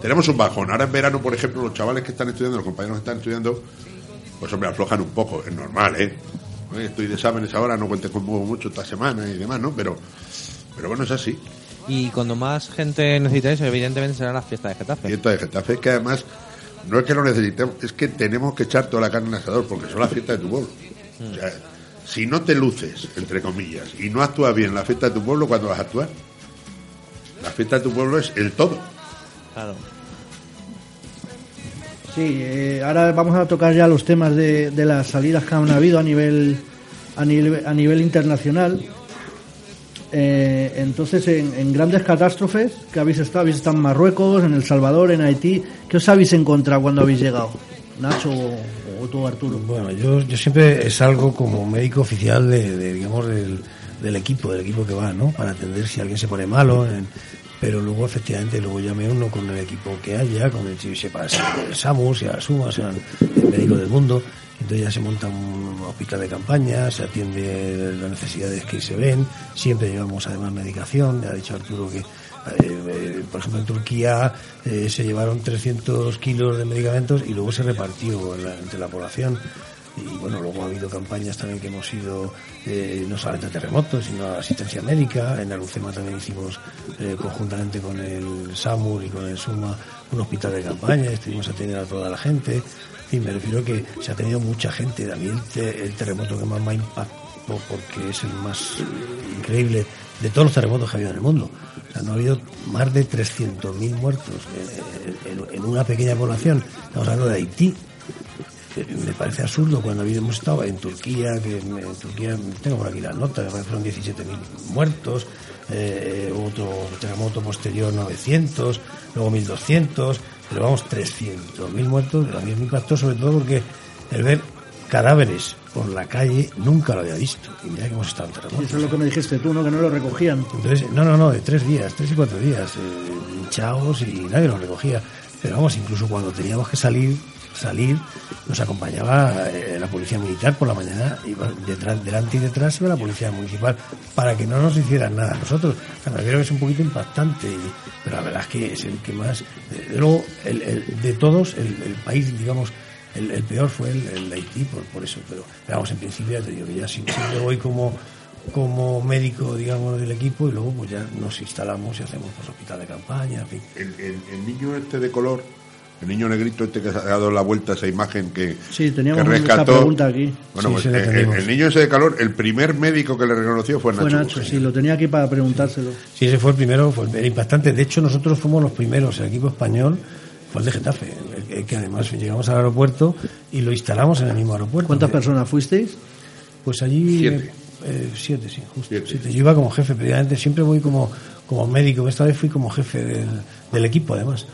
Tenemos un bajón. Ahora en verano, por ejemplo, los chavales que están estudiando, los compañeros que están estudiando, pues hombre, aflojan un poco, es normal, ¿eh? Estoy de exámenes ahora, no cuentes conmigo mucho esta semana y demás, ¿no? Pero, pero bueno, es así. Y cuando más gente necesitáis, evidentemente serán las fiestas de Getafe. Fiesta de Getafe, que además no es que lo necesitemos, es que tenemos que echar toda la carne en el asador, porque son las fiestas de tu pueblo. O sea, si no te luces, entre comillas, y no actúas bien la fiesta de tu pueblo, ¿cuándo vas a actuar? La fiesta de tu pueblo es el todo. Claro. Sí, eh, ahora vamos a tocar ya los temas de, de las salidas que han habido a nivel a nivel, a nivel internacional. Eh, entonces, en, en grandes catástrofes que habéis estado, habéis estado en Marruecos, en El Salvador, en Haití, ¿qué os habéis encontrado cuando habéis llegado? Nacho o, o tú, Arturo. Bueno, yo, yo siempre salgo como médico oficial de, digamos, del, del equipo, del equipo que va, ¿no? Para atender si alguien se pone malo. en- pero luego, efectivamente, luego llame uno con el equipo que haya, con el si sepa si el SAMU, sea SUMA, el médico del mundo. Entonces ya se monta un hospital de campaña, se atiende las necesidades que se ven. Siempre llevamos además medicación. Ha dicho Arturo que, eh, eh, por ejemplo, en Turquía eh, se llevaron 300 kilos de medicamentos y luego se repartió en la- entre la población. Y bueno, luego ha habido campañas también que hemos ido, no solamente a terremotos, sino a asistencia médica. En Arucema también hicimos, conjuntamente con el SAMUR y con el SUMA, un hospital de campaña. Estuvimos atendiendo a toda la gente. Y me refiero que se ha tenido mucha gente. A el, te- el terremoto que más me ha impactado, porque es el más eh, increíble de todos los terremotos que ha habido en el mundo. O no ha habido más de 300.000 muertos en, una pequeña población. Estamos hablando de Haití, que me parece absurdo cuando habíamos estado en Turquía, que en, Turquía tengo por aquí las notas, fueron 17.000 muertos, eh, otro terremoto posterior 900, luego 1.200, pero vamos, 300.000 muertos, a mí me impactó sobre todo porque el ver cadáveres por la calle nunca lo había visto, y mira que hemos estado en. Eso es lo que me dijiste tú, ¿no? Que no lo recogían. Entonces, no, no, no, de tres días, tres y cuatro días, eh, hinchados y nadie los recogía. Pero vamos, incluso cuando teníamos que salir, salir, nos acompañaba eh, la policía militar por la mañana, iba delante y detrás iba la policía municipal para que no nos hicieran nada a nosotros. Me creo que es un poquito impactante, pero la verdad es que es el que más, luego, el, el- de todos, el, país, digamos, el, peor fue el, el Haití por, por eso, pero, vamos, en principio ya te digo que ya si- siempre voy como como médico, digamos, del equipo y luego pues ya nos instalamos y hacemos pues, hospital de campaña, en fin. El, el- el niño este de color, el niño negrito este que se ha dado la vuelta a esa imagen que, Sí, teníamos que esa rescató. pregunta aquí. Bueno, Sí, pues, eh, el, niño ese de calor, el primer médico que le reconoció fue Nacho. Fue Nacho, sí, lo tenía aquí para preguntárselo. Sí, ese fue el primero, fue el- era impactante. De hecho, nosotros fuimos los primeros, el equipo español fue el de Getafe, el- el que además llegamos al aeropuerto y lo instalamos en el mismo aeropuerto. ¿Cuántas personas fuisteis? Pues allí Siete. Eh, siete, sí, justo. siete. Yo iba como jefe, previamente siempre voy como, como médico, esta vez fui como jefe del, del equipo además.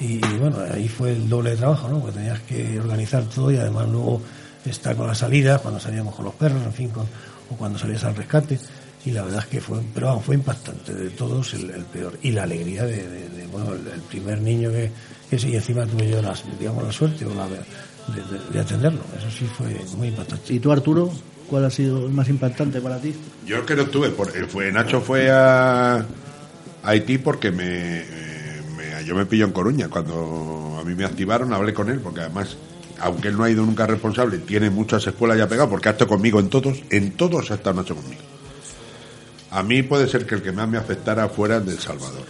Y, bueno, ahí fue el doble de trabajo, ¿no? Porque tenías que organizar todo y además luego estar con las salidas, cuando salíamos con los perros, en fin, con- o cuando salías al rescate. Y la verdad es que fue, pero vamos, fue impactante, de todos el, el peor. Y la alegría de, de- de, bueno, el, el primer niño que, que sí, y encima tuve yo la, digamos, la suerte o la, de, de- de atenderlo. Eso sí fue muy impactante. ¿Y tú, Arturo, cuál ha sido el más impactante para ti? Yo es que no tuve, por- eh, fue, Nacho fue a, a Haití porque me, eh, me- yo me pillo en Coruña. Cuando a mí me activaron, hablé con él, porque además, aunque él no ha ido nunca responsable, tiene muchas escuelas ya pegadas, porque ha estado conmigo en todos, en todos ha estado Nacho conmigo. A mí puede ser que el que más me afectara fuera el del Salvador,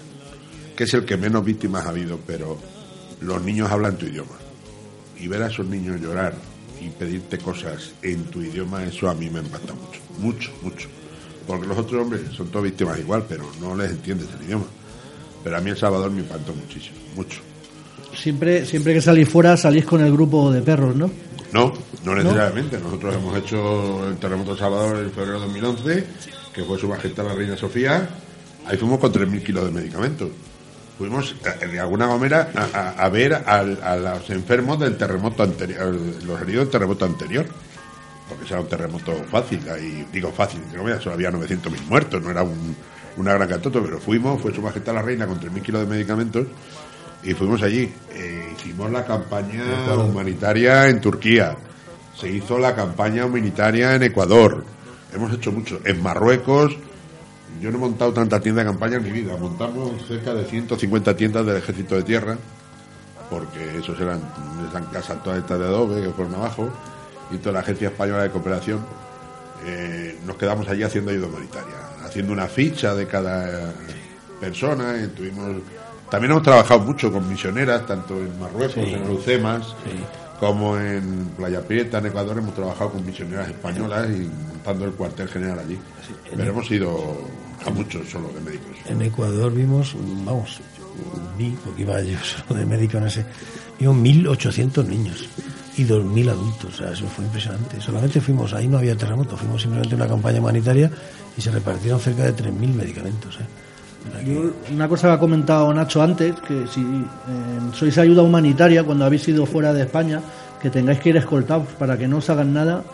que es el que menos víctimas ha habido, pero los niños hablan tu idioma. Y ver a esos niños llorar y pedirte cosas en tu idioma, eso a mí me impacta mucho, mucho, mucho. Porque los otros hombres son todos víctimas igual, pero no les entiendes el idioma. Pero a mí El Salvador me impactó muchísimo, mucho. Siempre, siempre que salís fuera salís con el grupo de perros, ¿no? No, no necesariamente. Nosotros hemos hecho el terremoto de Salvador en febrero de 2011, que fue su majestad la reina Sofía. Ahí fuimos con 3.000 kilos de medicamentos. Fuimos eh, de alguna manera a, a- a ver al- a, los enfermos del terremoto anterior, los heridos del terremoto anterior. Porque era un terremoto fácil, ahí, digo fácil, solo había 900.000 muertos, no era un- una gran catástrofe, pero fuimos, fue su majestad la reina con 3.000 kilos de medicamentos y fuimos allí. Eh, hicimos la campaña humanitaria en Turquía, se hizo la campaña humanitaria en Ecuador, hemos hecho mucho. En Marruecos, yo no he montado tanta tienda de campaña en mi vida, montamos cerca de 150 tiendas del ejército de tierra, porque esos eran esas casas todas estas de adobe que fueron abajo, y toda la agencia española de cooperación. Eh, nos quedamos allí haciendo ayuda humanitaria, haciendo una ficha de cada persona. y tuvimos, también hemos trabajado mucho con misioneras, tanto en Marruecos, Sí. en Lucemas, como en Playa Prieta, en Ecuador, hemos trabajado con misioneras españolas y montando el cuartel general allí. Pero hemos ido a muchos solo de médicos. En Ecuador vimos, vamos, vi, porque iba yo [laughs] solo de médico en ese, vimos 1.800 niños y 2.000 adultos, o sea, eso fue impresionante. Solamente fuimos, ahí no había terremoto, fuimos simplemente una campaña humanitaria y se repartieron cerca de 3.000 medicamentos. ¿eh? Yo- una cosa que ha comentado Nacho antes, que si eh, sois ayuda humanitaria cuando habéis ido fuera de España, que tengáis que ir escoltados para que no os hagan nada.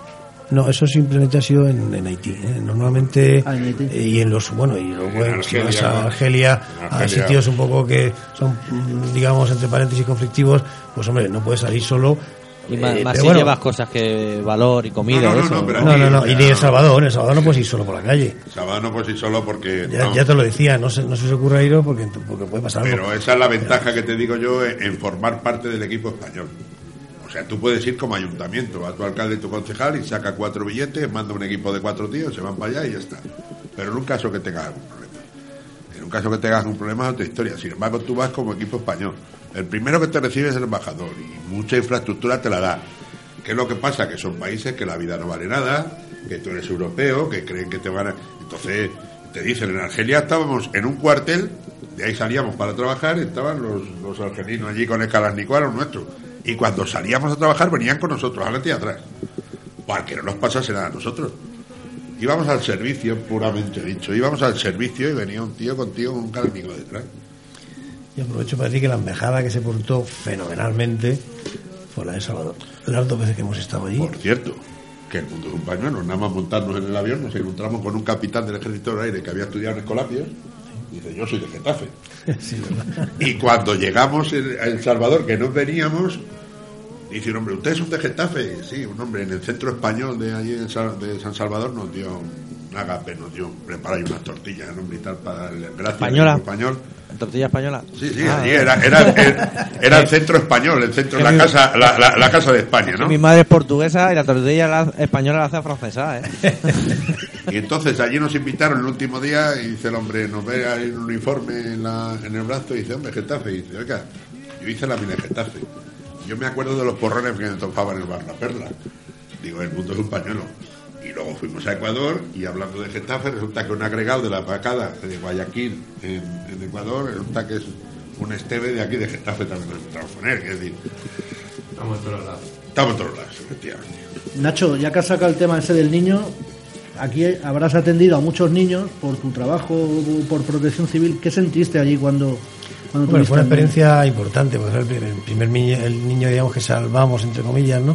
No, eso simplemente ha sido en, en Haití. ¿eh? Normalmente, Ah, en Haití. eh, y en los, bueno, y luego En en, si vas Argelia, a. Argelia, En a Argelia. sitios un poco que son, digamos, entre paréntesis conflictivos, pues hombre, no puedes salir solo. Y más, eh, más si bueno, llevas cosas que valor y comida. No, no, no, eso. no, y ni en. Salvador, en El Salvador no puedes ir solo por la calle. Sábado no puedes ir solo porque... Ya, te lo decía, no se, no se os ocurra iros porque, porque puede pasar algo. Pero esa es la ventaja que te digo yo en formar parte del equipo español. O sea, tú puedes ir como ayuntamiento, va tu alcalde y tu concejal y saca cuatro billetes, manda un equipo de cuatro tíos, se van para allá y ya está. Pero en un caso que tengas algún problema. En un caso que tengas un problema es otra historia. Sin embargo, tú vas como equipo español. El primero que te recibe es el embajador y mucha infraestructura te la da. ¿Qué es lo que pasa? Que son países que la vida no vale nada, que tú eres europeo, que creen que te van a... Entonces, te dicen, en Argelia estábamos en un cuartel, de ahí salíamos para trabajar, estaban los, los argelinos allí con el Kalashnikov, los nuestros. Y cuando salíamos a trabajar venían con nosotros, adelante y atrás. Para que no nos pasase nada a nosotros. Íbamos al servicio, puramente dicho. Íbamos al servicio y venía un tío contigo con un Kalashnikov detrás. Y aprovecho para decir que la embajada que se portó fenomenalmente fue la de Salvador. Las dos veces que hemos estado allí. Por cierto, que el mundo es un pañuelo. Nada más montarnos en el avión, nos encontramos con un capitán del ejército del aire que había estudiado en Escolapios. Dice, yo soy de Getafe. [laughs] Y cuando llegamos a El Salvador, que nos veníamos, dice un hombre, ¿usted es un de Getafe? Sí, un hombre en el centro español de allí en de San Salvador nos dio un Agape nos dio preparar unas tortillas en un vital para el gracias Española. español. ¿Tortilla española? Sí, sí, Ah, allí era, era, era, era [laughs] el centro español, el centro, la mi- casa, la, la- la casa de España, ¿no? Mi madre es portuguesa y la tortilla la- española la hace francesa, ¿eh? [laughs] Y entonces allí nos invitaron el último día y dice el hombre, nos ve ahí un uniforme en, la- en el brazo y dice, hombre, Getafe. Y dice, oiga, yo hice la mina de Getafe. Yo me acuerdo de los porrones que me tocaban en el bar La Perla. Digo, el mundo es un pañuelo. Y luego fuimos a Ecuador y hablando de Getafe, resulta que un agregado de la pacada de Guayaquil en, en Ecuador, resulta que es un esteve de aquí de Getafe también nos entramos con él. Es decir, Estamos en todos lados. estamos en todos lados, efectivamente. Nacho, ya que has sacado el tema ese del niño, aquí habrás atendido a muchos niños por tu trabajo, por protección civil. ¿Qué sentiste allí cuando, cuando Bueno, fue una experiencia importante, porque fue el primer, niño, el niño, digamos, que salvamos, entre comillas, ¿no?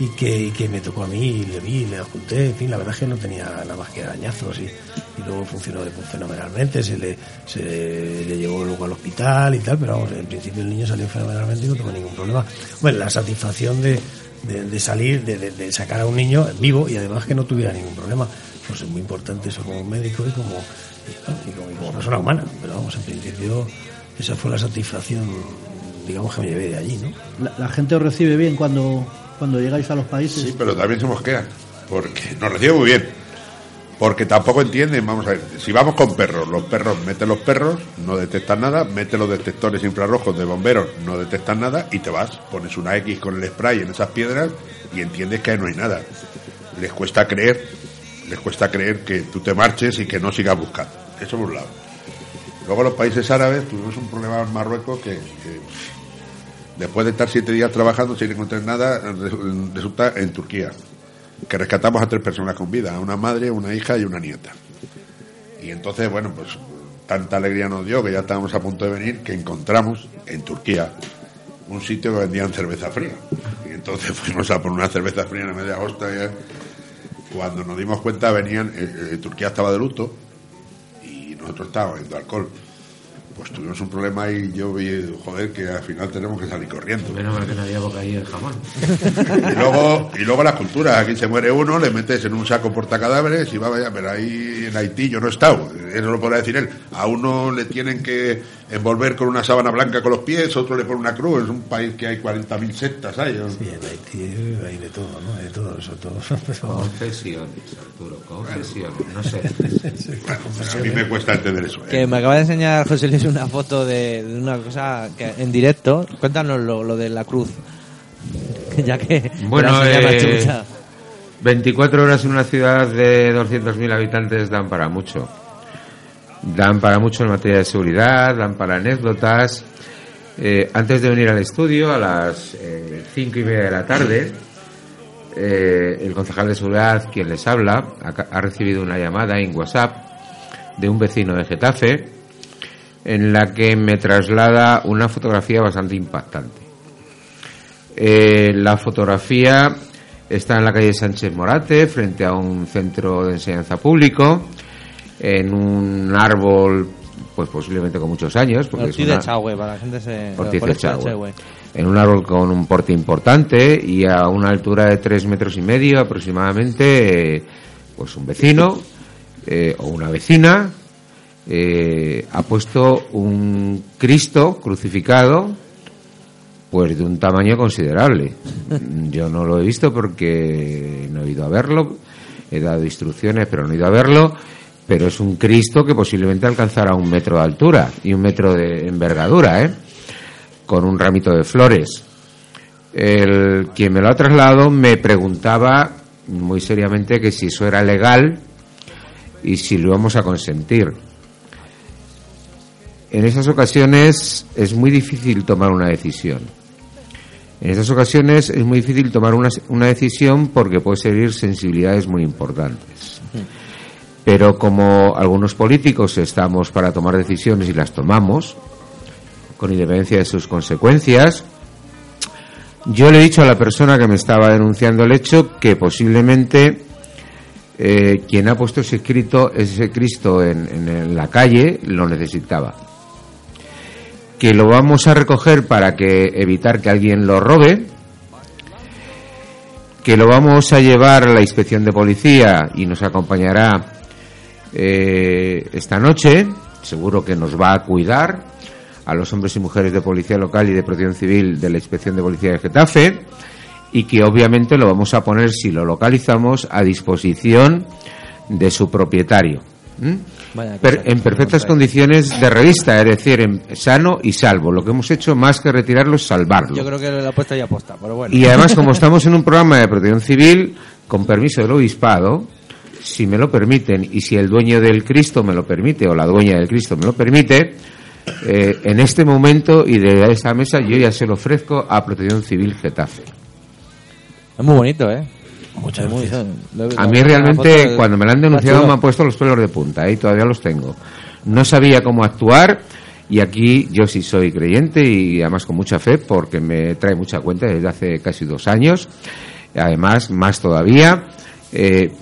Y que, y que me tocó a mí, le vi, le junté, en fin, la verdad es que no tenía nada más que arañazos y, y luego funcionó de- fenomenalmente, se le, se le llevó luego al hospital y tal, pero vamos, en principio el niño salió fenomenalmente y no tuvo ningún problema. Bueno, la satisfacción de, de, de salir, de, sacar a un niño vivo y además que no tuviera ningún problema, pues es muy importante eso como médico y como, y como, y como persona humana, pero vamos, en principio esa fue la satisfacción, digamos, que me llevé de allí, ¿no? La, la gente os recibe bien cuando, cuando llegáis a los países. Sí, pero también se mosquean. Porque nos reciben muy bien. Porque tampoco entienden, vamos a ver, si vamos con perros, los perros, meten los perros, no detectan nada, mete los detectores infrarrojos de bomberos, no detectan nada y te vas, pones una X con el spray en esas piedras y entiendes que ahí no hay nada. Les cuesta creer, les cuesta creer que tú te marches y que no sigas buscando. Eso por un lado. Luego los países árabes tuvimos un problema en Marruecos que, después de estar siete días trabajando sin encontrar nada, re- resulta en Turquía, que rescatamos a tres personas con vida, una madre, una hija y una nieta. Y entonces, bueno, pues tanta alegría nos dio que ya estábamos a punto de venir que encontramos en Turquía un sitio que vendían cerveza fría. Y entonces [laughs] fuimos a por una cerveza fría en de agosto. y, cuando nos dimos cuenta venían, eh, eh, Turquía estaba de luto nosotros estábamos viendo alcohol. Pues tuvimos un problema y yo vi, joder, que al final tenemos que salir corriendo. Menos mal que no había bocadillo de jamón. [laughs] Y luego, y luego las culturas, aquí se muere uno, le metes en un saco portacadáveres y va vaya, pero ahí en Haití yo no he estado, eso lo podrá decir él. A uno le tienen que envolver con una sábana blanca con los pies, otro le pone una cruz, es un país que hay 40.000 sectas, ¿hay? Sí, en Haití hay de todo, ¿no? Hay de todo eso, todo. Confesiones, Arturo, confesiones. No sé. A mí me cuesta entender eso. ¿eh? Que me acaba de enseñar José Luis una foto de, de una cosa que en directo. Cuéntanos lo, lo de la cruz. [laughs] ya que. Bueno, eh, Machucha. 24 horas en una ciudad de 200.000 habitantes dan para mucho. Dan para mucho en materia de seguridad, dan para anécdotas. Eh, antes de venir al estudio, a las eh, cinco y media de la tarde, eh, el concejal de seguridad, quien les habla, ha, ha recibido una llamada en WhatsApp de un vecino de Getafe, en la que me traslada una fotografía bastante impactante. Eh, la fotografía está en la calle Sánchez Morate, frente a un centro de enseñanza público, en un árbol, pues posiblemente con muchos años. porque es de Chagüe, para la gente se. Ortiz de. Chagüe. En un árbol con un porte importante y a una altura de tres metros y medio aproximadamente, pues un vecino eh, o una vecina eh, ha puesto un Cristo crucificado pues de un tamaño considerable. Yo no lo he visto porque no he ido a verlo, he dado instrucciones pero no he ido a verlo, pero es un Cristo que posiblemente alcanzará un metro de altura y un metro de envergadura, ¿eh? con un ramito de flores. El quien me lo ha trasladado me preguntaba muy seriamente que si eso era legal y si lo íbamos a consentir. En esas ocasiones es muy difícil tomar una decisión. En esas ocasiones es muy difícil tomar una, una decisión porque puede seguir sensibilidades muy importantes. Pero como algunos políticos estamos para tomar decisiones y las tomamos, con independencia de sus consecuencias, yo le he dicho a la persona que me estaba denunciando el hecho que posiblemente eh, quien ha puesto ese escrito, ese Cristo en, en- en la calle lo necesitaba. Que lo vamos a recoger para que evitar que alguien lo robe, que lo vamos a llevar a la inspección de policía y nos acompañará eh, esta noche, seguro que nos va a cuidar a los hombres y mujeres de Policía Local y de Protección Civil de la Inspección de Policía de Getafe y que obviamente lo vamos a poner, si lo localizamos, a disposición de su propietario. en perfectas condiciones de revista, es decir, en sano y salvo. Lo que hemos hecho más que retirarlo es salvarlo. Yo creo que lo ha puesto ya aposta, pero bueno. Y además, como estamos en un programa de protección civil, con permiso del obispado, si me lo permiten y si el dueño del Cristo me lo permite o la dueña del Cristo me lo permite, eh, en este momento y de esa mesa yo ya se lo ofrezco a Protección Civil Getafe. Es muy bonito, ¿eh? Muchas gracias. lo- lo- A mí realmente cuando me la han denunciado me han puesto los pelos de punta y todavía los tengo. No sabía cómo actuar y aquí yo sí soy creyente y además con mucha fe porque me trae mucha cuenta desde hace casi dos años. Además, más todavía. eh,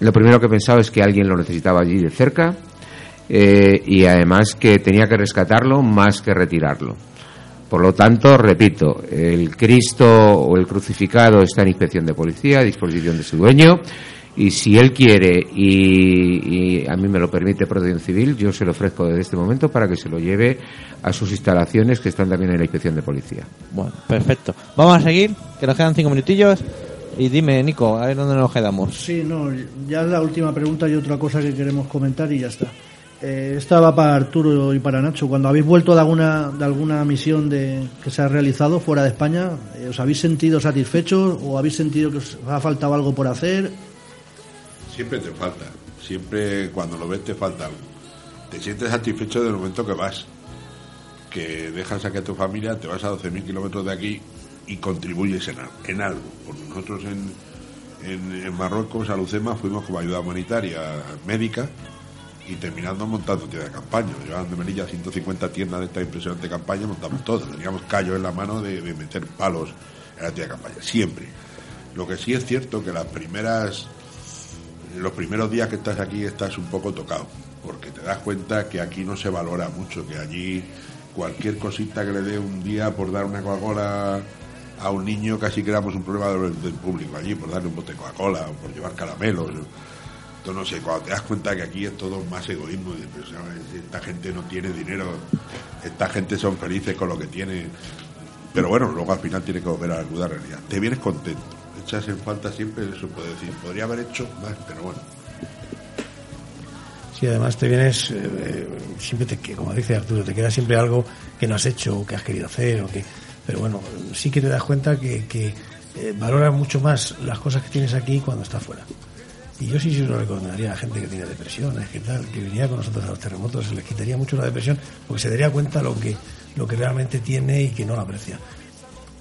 lo primero que he pensado es que alguien lo necesitaba allí de cerca eh, y además que tenía que rescatarlo más que retirarlo. Por lo tanto, repito, el Cristo o el crucificado está en inspección de policía, a disposición de su dueño, y si él quiere y, y a mí me lo permite Protección Civil, yo se lo ofrezco desde este momento para que se lo lleve a sus instalaciones que están también en la inspección de policía. Bueno, perfecto. Vamos a seguir, que nos quedan cinco minutillos. Y dime, Nico, a ver dónde nos quedamos. Sí, no, ya es la última pregunta y otra cosa que queremos comentar y ya está. Eh, esta va para Arturo y para Nacho. Cuando habéis vuelto de alguna, de alguna misión de, que se ha realizado fuera de España, eh, ¿os habéis sentido satisfechos o habéis sentido que os ha faltado algo por hacer? Siempre te falta. Siempre cuando lo ves te falta algo. Te sientes satisfecho del momento que vas. Que dejas aquí a tu familia, te vas a 12.000 kilómetros de aquí y contribuyes en, en algo. Porque nosotros en, en, en Marruecos, a Lucema, fuimos como ayuda humanitaria médica y terminando montando tienda de campaña. Llevaban de Melilla 150 tiendas de esta impresionante campaña, montamos todo. Teníamos callos en la mano de, de meter palos en la tienda de campaña, siempre. Lo que sí es cierto que las primeras los primeros días que estás aquí estás un poco tocado, porque te das cuenta que aquí no se valora mucho, que allí cualquier cosita que le dé un día por dar una Coca-Cola a un niño casi creamos un problema del, del público allí, por darle un bote de Coca-Cola o por llevar caramelos. Entonces, no sé, cuando te das cuenta que aquí es todo más egoísmo, "¿Sabes? esta gente no tiene dinero, esta gente son felices con lo que tiene, pero bueno, luego al final tiene que volver a la cruda realidad. Te vienes contento, echas en falta siempre, eso puede decir, podría haber hecho más, pero bueno. Sí, además te vienes, eh, eh, siempre te, como dice Arturo, te queda siempre algo que no has hecho o que has querido hacer o que, pero bueno, sí que te das cuenta que, que eh, valoras mucho más las cosas que tienes aquí cuando estás fuera. Y yo sí, sí lo recomendaría a la gente que tiene depresiones, que tal, que viniera con nosotros a los terremotos, se les quitaría mucho la depresión porque se daría cuenta lo que, lo que realmente tiene y que no lo aprecia.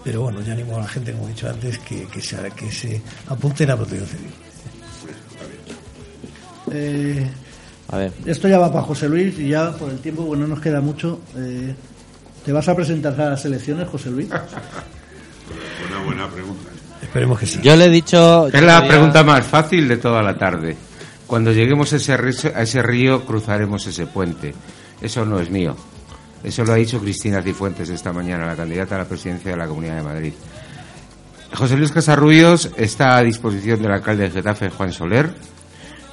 Pero bueno, ya animo a la gente, como he dicho antes, que, que, se, que se apunten a protección civil. Eh, A ver. Esto ya va para José Luis y ya por el tiempo, bueno, no nos queda mucho. eh, ¿Te vas a presentar a las elecciones, José Luis? Una buena pregunta. Esperemos que sí. Yo le he dicho. Es la pregunta más fácil de toda la tarde. Cuando lleguemos a ese, ri- a ese río, cruzaremos ese puente. Eso no es mío. Eso lo ha dicho Cristina Cifuentes esta mañana, la candidata a la presidencia de la Comunidad de Madrid. José Luis Casarrubios está a disposición del alcalde de Getafe, Juan Soler.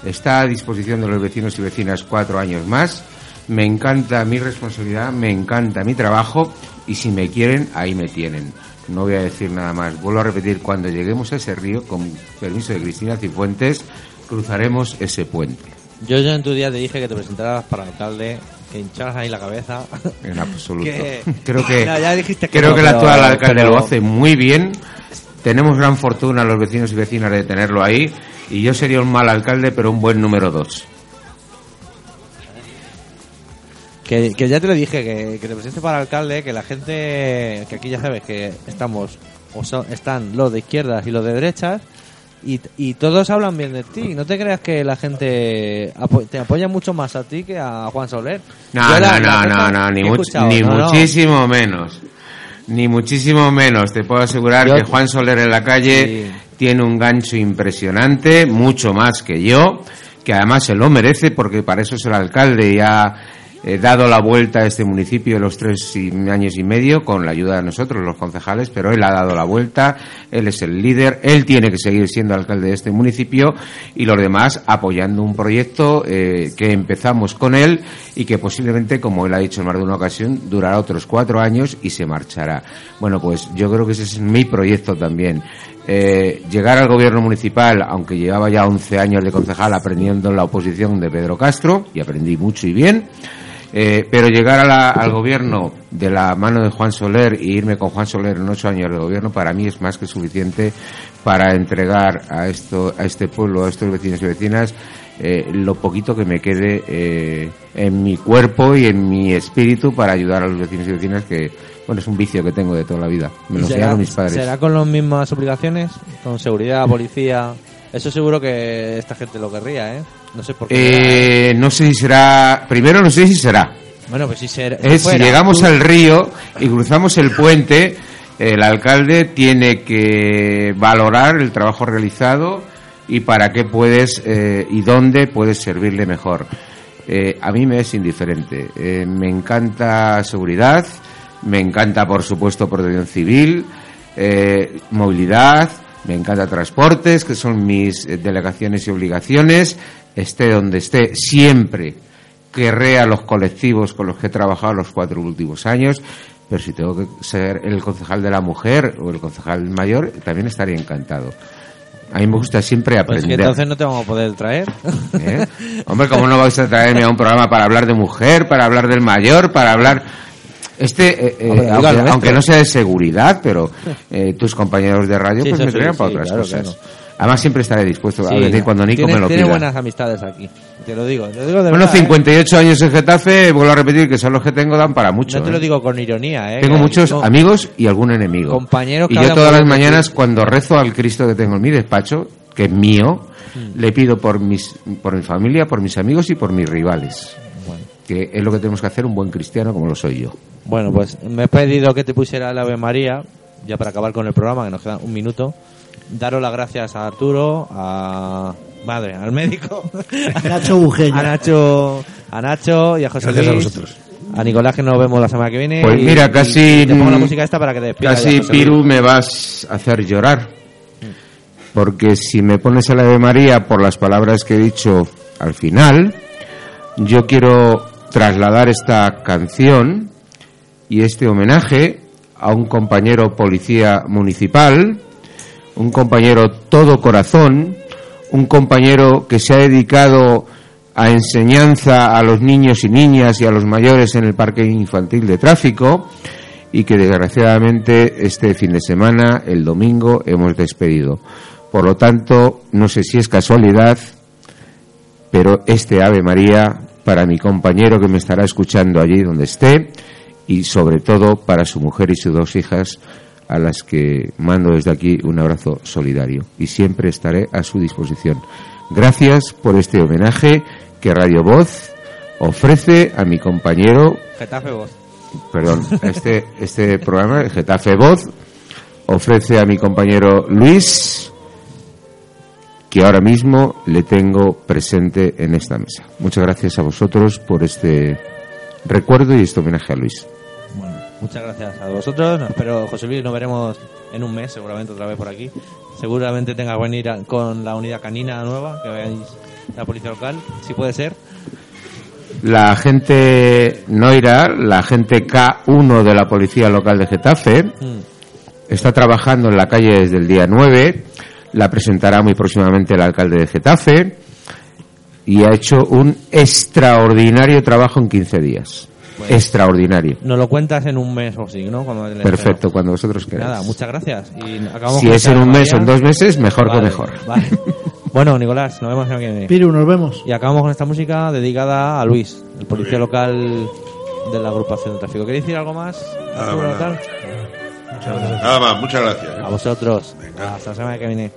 Está a disposición de los vecinos y vecinas cuatro años más. Me encanta mi responsabilidad, me encanta mi trabajo y si me quieren, ahí me tienen. No voy a decir nada más. Vuelvo a repetir, cuando lleguemos a ese río, con permiso de Cristina Cifuentes, cruzaremos ese puente. Yo ya en tu día te dije que te presentaras para alcalde, que hincharas ahí la cabeza. En absoluto. [laughs] Que- Creo que, [laughs] No, ya dijiste que creo no, que el actual alcalde pero- lo hace muy bien. Tenemos gran fortuna los vecinos y vecinas de tenerlo ahí. Y yo sería un mal alcalde, pero un buen número dos. Que, que ya te lo dije, que, que te presentes para alcalde, que la gente, que aquí ya sabes que estamos, o están los de izquierdas y los de derechas, y, y todos hablan bien de ti. No te creas que la gente apo- te apoya mucho más a ti que a Juan Soler. No, la- no, la no, no, no, ni, much- ni no, no. muchísimo menos. Ni muchísimo menos. Te puedo asegurar Yo- que Juan Soler en la calle tiene un gancho impresionante, mucho más que yo, que además se lo merece porque para eso es el alcalde y ha eh, dado la vuelta a este municipio en los tres y- años y medio con la ayuda de nosotros, los concejales, pero él ha dado la vuelta, él es el líder, él tiene que seguir siendo alcalde de este municipio y los demás apoyando un proyecto eh, que empezamos con él y que posiblemente, como él ha dicho en más de una ocasión, durará otros cuatro años y se marchará. Bueno, pues yo creo que ese es mi proyecto también. Eh, llegar al gobierno municipal, aunque llevaba ya 11 años de concejal aprendiendo en la oposición de Pedro Castro, y aprendí mucho y bien, eh, pero llegar a la- al gobierno de la mano de Juan Soler e irme con Juan Soler en ocho años de gobierno para mí es más que suficiente para entregar a esto a este pueblo, a estos vecinos y vecinas eh, lo poquito que me quede eh, en mi cuerpo y en mi espíritu para ayudar a los vecinos y vecinas que bueno es un vicio que tengo de toda la vida me lo ¿Será, enseñaron mis padres será con las mismas obligaciones? ¿Con seguridad, policía? Eso seguro que esta gente lo querría, ¿eh? No sé por qué. Eh, no sé si será primero no sé si será Bueno, pues si ser, Es, si llegamos al río y cruzamos el puente, el alcalde tiene que valorar el trabajo realizado y para qué puedes eh, y dónde puedes servirle mejor. Eh, a mí me es indiferente. Eh, me encanta seguridad, me encanta, por supuesto, protección civil, eh, movilidad, me encanta transportes, que son mis eh, delegaciones y obligaciones. Esté donde esté, siempre querré a los colectivos con los que he trabajado los cuatro últimos años, pero si tengo que ser el concejal de la mujer o el concejal mayor, también estaría encantado. A mí me gusta siempre Pues aprender. que entonces no te vamos a poder traer. ¿Eh? Hombre, ¿cómo no vais a traerme a un programa para hablar de mujer, para hablar del mayor, para hablar... Este, eh, eh, Hombre, aunque, no sea de seguridad, pero eh, tus compañeros de radio Sí, pues me sí, traerán para sí, otras claro, cosas. Además siempre estaré dispuesto a no. cuando Nico tiene, me lo tiene pida. buenas amistades aquí. Te lo digo, te lo digo de Bueno, verdad, ¿eh? 58 años en Getafe, vuelvo a repetir que son los que tengo, dan para mucho. No te ¿eh? lo digo con ironía, ¿eh? Tengo muchos no- amigos y algún enemigo. Compañeros que y yo todas las mañanas cuando rezo al Cristo que tengo en mi despacho, que es mío, Mm. le pido por mis por mi familia, por mis amigos y por mis rivales. Que es lo que tenemos que hacer un buen cristiano como lo soy yo. Bueno, pues me he pedido que te pusiera el Ave María, ya para acabar con el programa, que nos queda un minuto. Daros las gracias a Arturo, a... Madre, al médico. [laughs] Nacho Bujeña. A Nacho, a Nacho y a José Gracias a Luis. vosotros. A Nicolás, que nos vemos la semana que viene. Pues y- mira, casi y te pongo la música esta para que te despidas. Casi ya, José Luis. Piru me vas a hacer llorar. Porque si me pones el Ave María por las palabras que he dicho al final, yo quiero trasladar esta canción y este homenaje a un compañero policía municipal, un compañero todo corazón, un compañero que se ha dedicado a enseñanza a los niños y niñas y a los mayores en el parque infantil de tráfico y que desgraciadamente este fin de semana, el domingo, hemos despedido. Por lo tanto, no sé si es casualidad, pero este Ave María para mi compañero que me estará escuchando allí donde esté y sobre todo para su mujer y sus dos hijas a las que mando desde aquí un abrazo solidario y siempre estaré a su disposición. Gracias por este homenaje que Radio Voz ofrece a mi compañero, Getafe Voz. perdón, este, este programa, el Getafe Voz, ofrece a mi compañero Luis, que ahora mismo le tengo presente en esta mesa. Muchas gracias a vosotros por este recuerdo y este homenaje a Luis. Muchas gracias a vosotros. Nos espero, José Luis, nos veremos en un mes seguramente otra vez por aquí. Seguramente tengas que venir a- con la unidad canina nueva, que veáis la policía local, si puede ser. La gente no irá, la gente K1 de la Policía Local de Getafe Mm. está trabajando en la calle desde el día 9, la presentará muy próximamente el alcalde de Getafe y ha hecho un extraordinario trabajo en 15 días. Pues- extraordinario. Nos lo cuentas en un mes o así, ¿no? Cuando Perfecto, cuando vosotros queráis. Nada, muchas gracias. Y acabamos Si es en un mes o en dos meses, mejor Vale, que mejor. vale. [laughs] Bueno, Nicolás, nos vemos viene. Piru, nos vemos. Y acabamos con esta música dedicada a Luis, el policía local de la agrupación de tráfico. ¿Queréis decir algo más? Nada más, muchas gracias. ¿eh? A vosotros. Hasta la semana que viene.